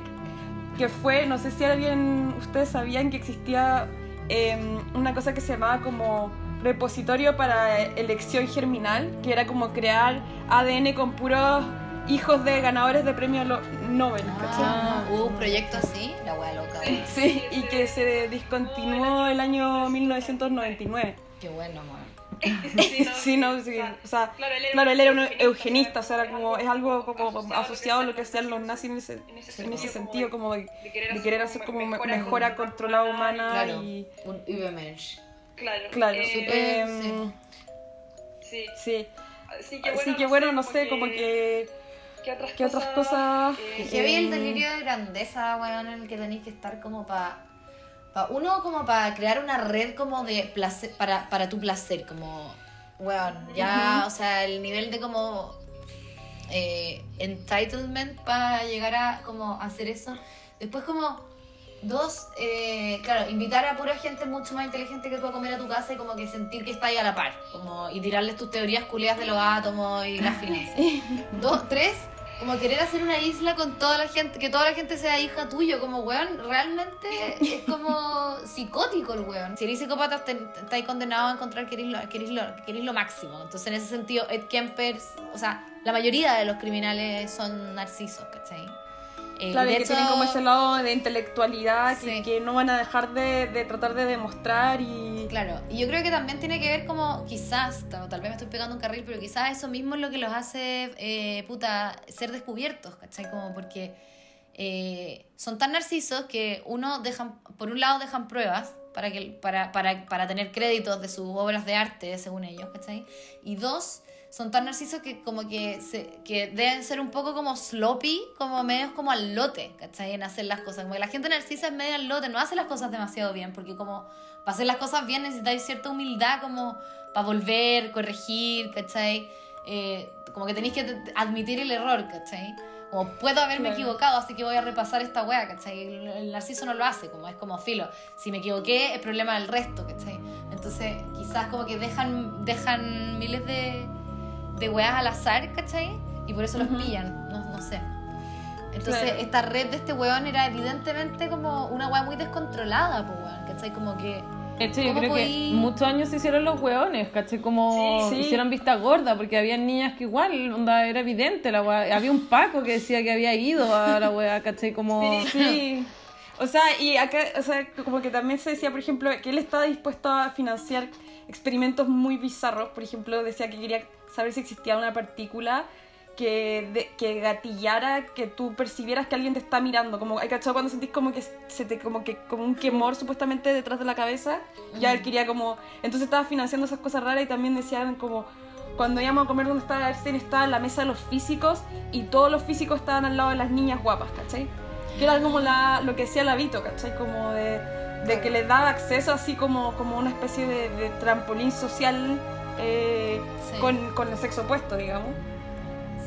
que fue, no sé si alguien, ustedes sabían que existía em, una cosa que se llamaba como repositorio para elección germinal, que era como crear ADN con puros hijos de ganadores de premios Nobel, ¿cachai? Ah, hubo un proyecto así, la wea loca. Sí, y que se discontinuó el año 1999. Qué bueno, man. Sí, no, sí, o sea, Claro, él era claro, un él era un eugenista, eugenista, o sea, era como, es algo como asociado a lo que hacían los nazis en ese, en ese en ese sentido, como de, de querer de querer hacer como me- mejora mejora controlada humana Claro. y... Un Übermensch. Claro, Claro, eh, súper- em, sí. sí, Así que bueno, así que bueno, no sé, como que... ¿Qué otras ¿Qué otras cosas? cosas? eh, Que vi el Em, delirio de grandeza, weón, en el que tenéis que estar como para... uno, como para crear una red como de placer, para, para tu placer, como, weón, ya, o sea, el nivel de como eh, entitlement para llegar a como hacer eso. Después como, dos, eh, claro, invitar a pura gente mucho más inteligente que tú a comer a tu casa y como que sentir que está ahí a la par, como, y tirarles tus teorías culiadas de los átomos y las finanzas. Dos, tres, como querer hacer una isla con toda la gente, que toda la gente sea hija tuyo, como weón, realmente es como psicótico el weón. Si eres psicópata, estáis condenado a encontrar que eres, lo, que, eres lo, que eres lo máximo. Entonces, en ese sentido, Ed Kemper, o sea, la mayoría de los criminales son narcisos, ¿cachai? Eh, Claro, de y que hecho- tienen como ese lado de intelectualidad que, Sí. que no van a dejar de, de tratar de demostrar y... Claro, y yo creo que también tiene que ver como, quizás, tal, tal vez me estoy pegando un carril, pero quizás eso mismo es lo que los hace, eh, puta, ser descubiertos, ¿cachai? Como porque eh, son tan narcisos que uno dejan, por un lado dejan pruebas para, que, para, para, para tener créditos de sus obras de arte, según ellos, ¿cachai? Y dos, son tan narcisos que como que, se, que deben ser un poco como sloppy, como medios como al lote, ¿cachai? En hacer las cosas. Como que la gente narcisa es medio al lote, no hace las cosas demasiado bien, porque como para hacer las cosas bien necesitáis cierta humildad como para volver, corregir, ¿cachai? Eh, como que tenéis que admitir el error, ¿cachai? Como puedo haberme Claro. equivocado, así que voy a repasar esta wea, ¿cachai? El, el narciso no lo hace, como es como filo. Si me equivoqué, es problema del resto, ¿cachai? Entonces, quizás como que dejan, dejan miles de, de weas al azar, ¿cachai? Y por eso los pillan, no, no sé. Entonces, Claro. esta red de este weón era evidentemente como una wea muy descontrolada, pues weón, ¿cachai? Como que. De hecho, yo ¿Cómo creo podí- que muchos años se hicieron los hueones, ¿cachai? Como Sí, sí. hicieron vista gorda, porque había niñas que igual, onda, era evidente la wea. Había un Paco que decía que había ido a la wea, ¿cachai? Como... Sí. O sea, y acá, o sea, como que también se decía, por ejemplo, que él estaba dispuesto a financiar experimentos muy bizarros. Por ejemplo, decía que quería saber si existía una partícula que, de- que gatillara que tú percibieras que alguien te está mirando. Como, ¿hay cachado cuando sentís como que se te, como que, como un quemor supuestamente detrás de la cabeza? Ya él quería como, entonces estaba financiando esas cosas raras y también decían como, cuando íbamos a comer donde estaba Epstein estaba la mesa de los físicos y todos los físicos estaban al lado de las niñas guapas, ¿cachai? Que era como la, lo que decía la Vito, ¿cachai? Como de, de que les daba acceso así como, como una especie de, de trampolín social eh, Sí. con, con el sexo opuesto, digamos,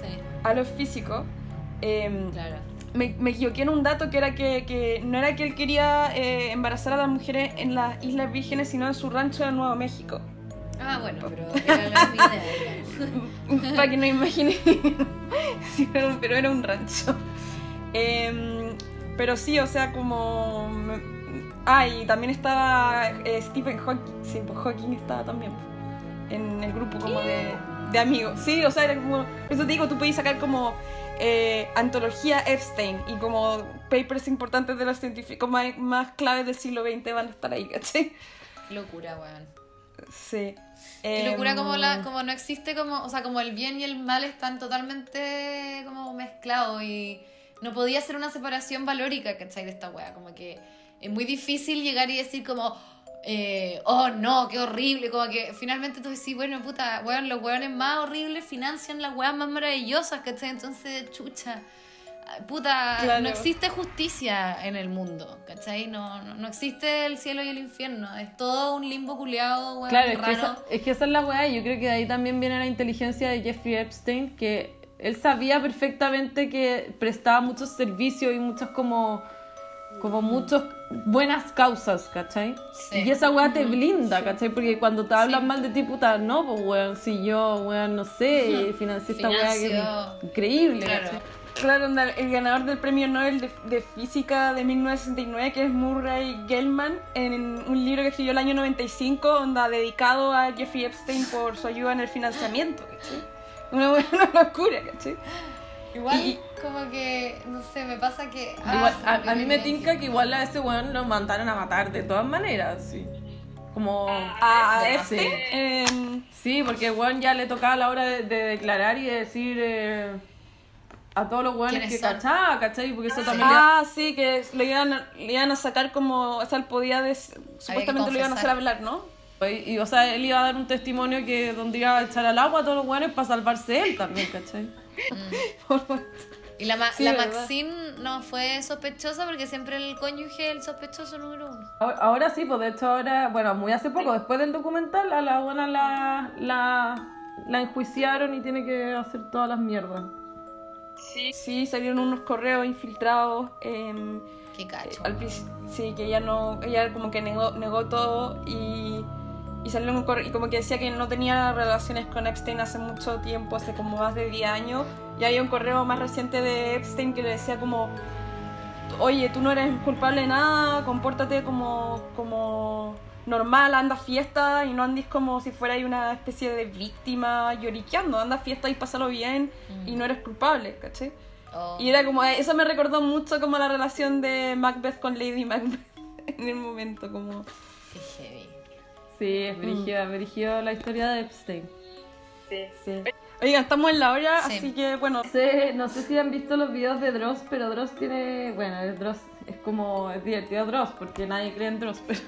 Sí, a los físicos. Em, claro. me, me equivoqué en un dato que era que, que no era que él quería eh, embarazar a las mujeres en las Islas Vírgenes, sino en su rancho de Nuevo México. Ah, bueno, pero era la digamos. Para que no imaginen. Sí, pero, pero era un rancho. Em, pero sí, o sea, como. Ah, y también estaba eh, Stephen Hawking. Sí, pues Hawking estaba también en el grupo como de, de amigos. Sí, o sea, era como. Por eso te digo, tú podías sacar como. eh, antología Epstein y como papers importantes de los científicos más, más claves del siglo XX van a estar ahí, ¿cachai? Qué locura, weón. Sí. Qué locura como, la, Em, como no existe como, o sea, como el bien y el mal están totalmente como mezclados y no podía ser una separación valórica, ¿cachai? De esta wea, como que es muy difícil llegar y decir como, eh, oh no, qué horrible, como que finalmente tú decís, bueno, puta, weón, los weones más horribles financian las weas más maravillosas, ¿cachai? Entonces, chucha. Puta, Claro. no existe justicia en el mundo, ¿cachai? No, no, no existe el cielo y el infierno, es todo un limbo culeado, weón, Claro, es que, esa, es que esa es la weá, y yo creo que de ahí también viene la inteligencia de Jeffrey Epstein, que él sabía perfectamente que prestaba muchos servicios y muchas como, como muchas buenas causas, ¿cachai? Sí. Y esa weá te blinda, ¿cachai? Porque cuando te hablan mal de ti, puta, no, pues weón, si yo, weón, no sé, financié esta weá que es increíble, Claro. ¿cachai? Claro, el ganador del premio Nobel de, de Física de 1969, que es Murray Gell-Mann, en un libro que escribió el año 95, onda, dedicado a Jeffrey Epstein por su ayuda en el financiamiento, ¿cachai? Una buena locura, ¿cachai? Igual, Y- como que, no sé, me pasa que. ah, Igual, a, a mí me tinca que igual a ese weón lo mandaron a matar de todas maneras, sí. Como... A Sí. Epstein, em, Sí, porque el weón ya le tocaba la hora de, de declarar y de decir eh, a todos los weones ¿Quiénes que son? cachaba, ¿cachai? Porque eso también le- Ah, sí, que lo iban, a- le iban a sacar como, o sea, él podía, des- supuestamente lo iban a hacer hablar, ¿no? Y, y, o sea, él iba a dar un testimonio que donde iba a echar al agua a todos los weones para salvarse él también, ¿cachai? Y la, ma- Sí, la. Maxine no fue sospechosa porque siempre el cónyuge es el sospechoso número uno. Ahora, ahora sí, pues de hecho ahora, bueno, muy hace poco, después del documental, a la buena la, la, la enjuiciaron y tiene que hacer todas las mierdas. Sí, Sí, salieron unos correos infiltrados. em, Qué cacho. al princi- sí, que ella no, ella como que negó, negó todo y, y salió un correo y como que decía que no tenía relaciones con Epstein hace mucho tiempo, hace como más de 10 años. Y había un correo más reciente de Epstein que le decía como, oye, tú no eres culpable de nada, compórtate como, como normal, anda a fiesta y no andes como si fuera una especie de víctima lloriqueando, anda a fiesta y pásalo bien y no eres culpable, ¿cachai? Oh. Y era como, eso me recordó mucho como la relación de Macbeth con Lady Macbeth en el momento, como... Qué heavy. Sí, es brígida, brígida la historia de Epstein. sí. Sí. Oigan, estamos en la hora, Sí. así que bueno, No sé, no sé si han visto los videos de Dross, pero Dross tiene, bueno, el Dross es como, es divertido Dross, porque nadie cree en Dross, pero...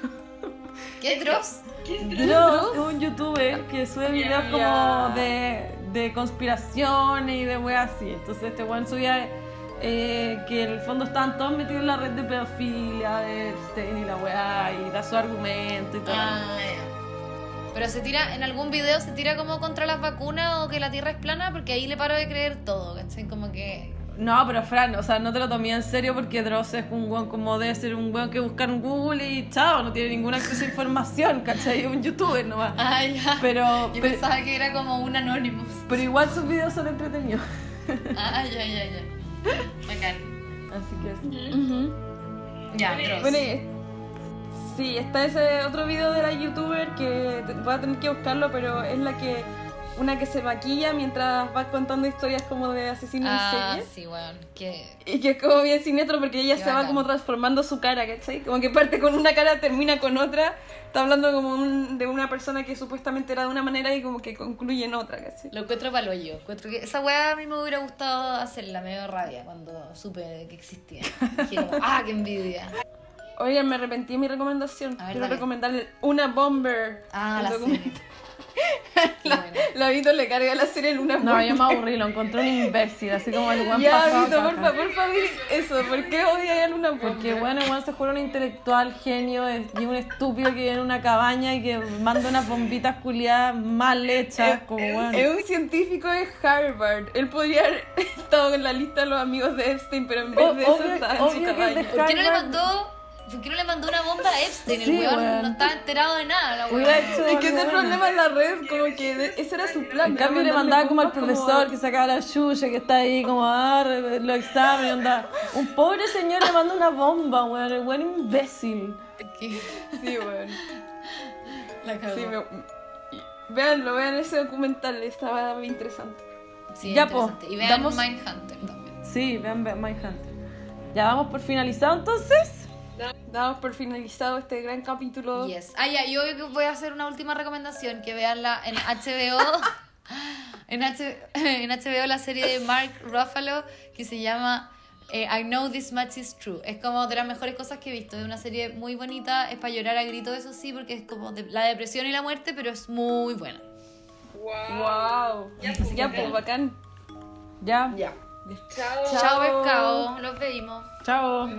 ¿Qué es Dross? Dross es un youtuber que sube videos como de, de conspiraciones y de weas así. Entonces este weón subía eh, que en el fondo estaban todos metidos en la red de pedofilia de Epstein y la wea y da su argumento y todo. Ah. Pero se tira, en algún video se tira como contra las vacunas o que la tierra es plana porque ahí le paro de creer todo, ¿cachai? Como que... No, pero Fran, o sea, no te lo tomé en serio porque Dross es un weón como debe ser un weón que buscar en Google y chao, no tiene ningún acceso a información, ¿cachai? Un youtuber nomás. Ah, ya. Pero, Yo pero, pensaba que era como un Anonymous. pero igual sus videos son entretenidos. Ah, ya, ya, ya. Bacán. Así que sí. ujú. Ya, Dross. bueno, sí, está ese otro video de la youtuber que te- voy a tener que buscarlo, pero es la que, una que se maquilla mientras va contando historias como de asesinos Ah, en serie. sí. Que... Y que es como bien siniestro porque ella Qué se va como transformando su cara, ¿cachai? Como que parte con una cara, termina con otra. Está hablando como un- de una persona que supuestamente era de una manera y como que concluye en otra, ¿cachai? Lo encuentro palo yo. Encuentro que esa weá a mí me hubiera gustado hacerla, me dio rabia cuando supe que existía. Dije como, ah, qué envidia. Oigan, me arrepentí de mi recomendación. Quiero recomendarle Una Bomber. Ah, El la Vito le carga la serie Luna No, yo me aburrí, lo encontré un imbécil, así como el weón Ya, pasado Vito, por favor, por favor, eso. ¿Por qué odia a Luna Bomber? Porque bueno, el weón se juega un intelectual genio es- y un estúpido que vive en una cabaña y que manda unas bombitas culiadas mal hechas, como weón. Es un científico de Harvard. Él podría haber estado en la lista de los amigos de Epstein, pero en vez O- de eso está en su cabaña. ¿Por qué no le mandó, por qué no le mandó una bomba a Epstein? El Sí, weón weón. no estaba enterado de nada, la weón. hecho Es que ese es el problema bueno. en la red, como que ese era su plan. En cambio le mandaba como al profesor que sacaba la chucha, que está ahí como a dar los exámenes, onda. Un pobre señor le manda una bomba, weón, el weón imbécil. Sí, weón. La cagó. Sí, me... Véanlo, vean ese documental, estaba muy interesante. Sí, Ya, interesante. po, Y vean damos- Mindhunter también. Sí, vean vean Mindhunter. Ya vamos por finalizado entonces. Damos por finalizado este gran capítulo. Yes. Ah, ya, yo voy a hacer una última recomendación, que veanla en HBO. en, H- en HBO la serie de Mark Ruffalo que se llama eh, I Know This Much Is True. Es como de las mejores cosas que he visto. Es una serie muy bonita, es para llorar a grito, eso sí, porque es como de la depresión y la muerte, pero es muy buena. Wow. Wow. Ya, Ya, pues, pues bacán. Ya. Ya. Chao. Chao, pescado. Los pedimos. Chao.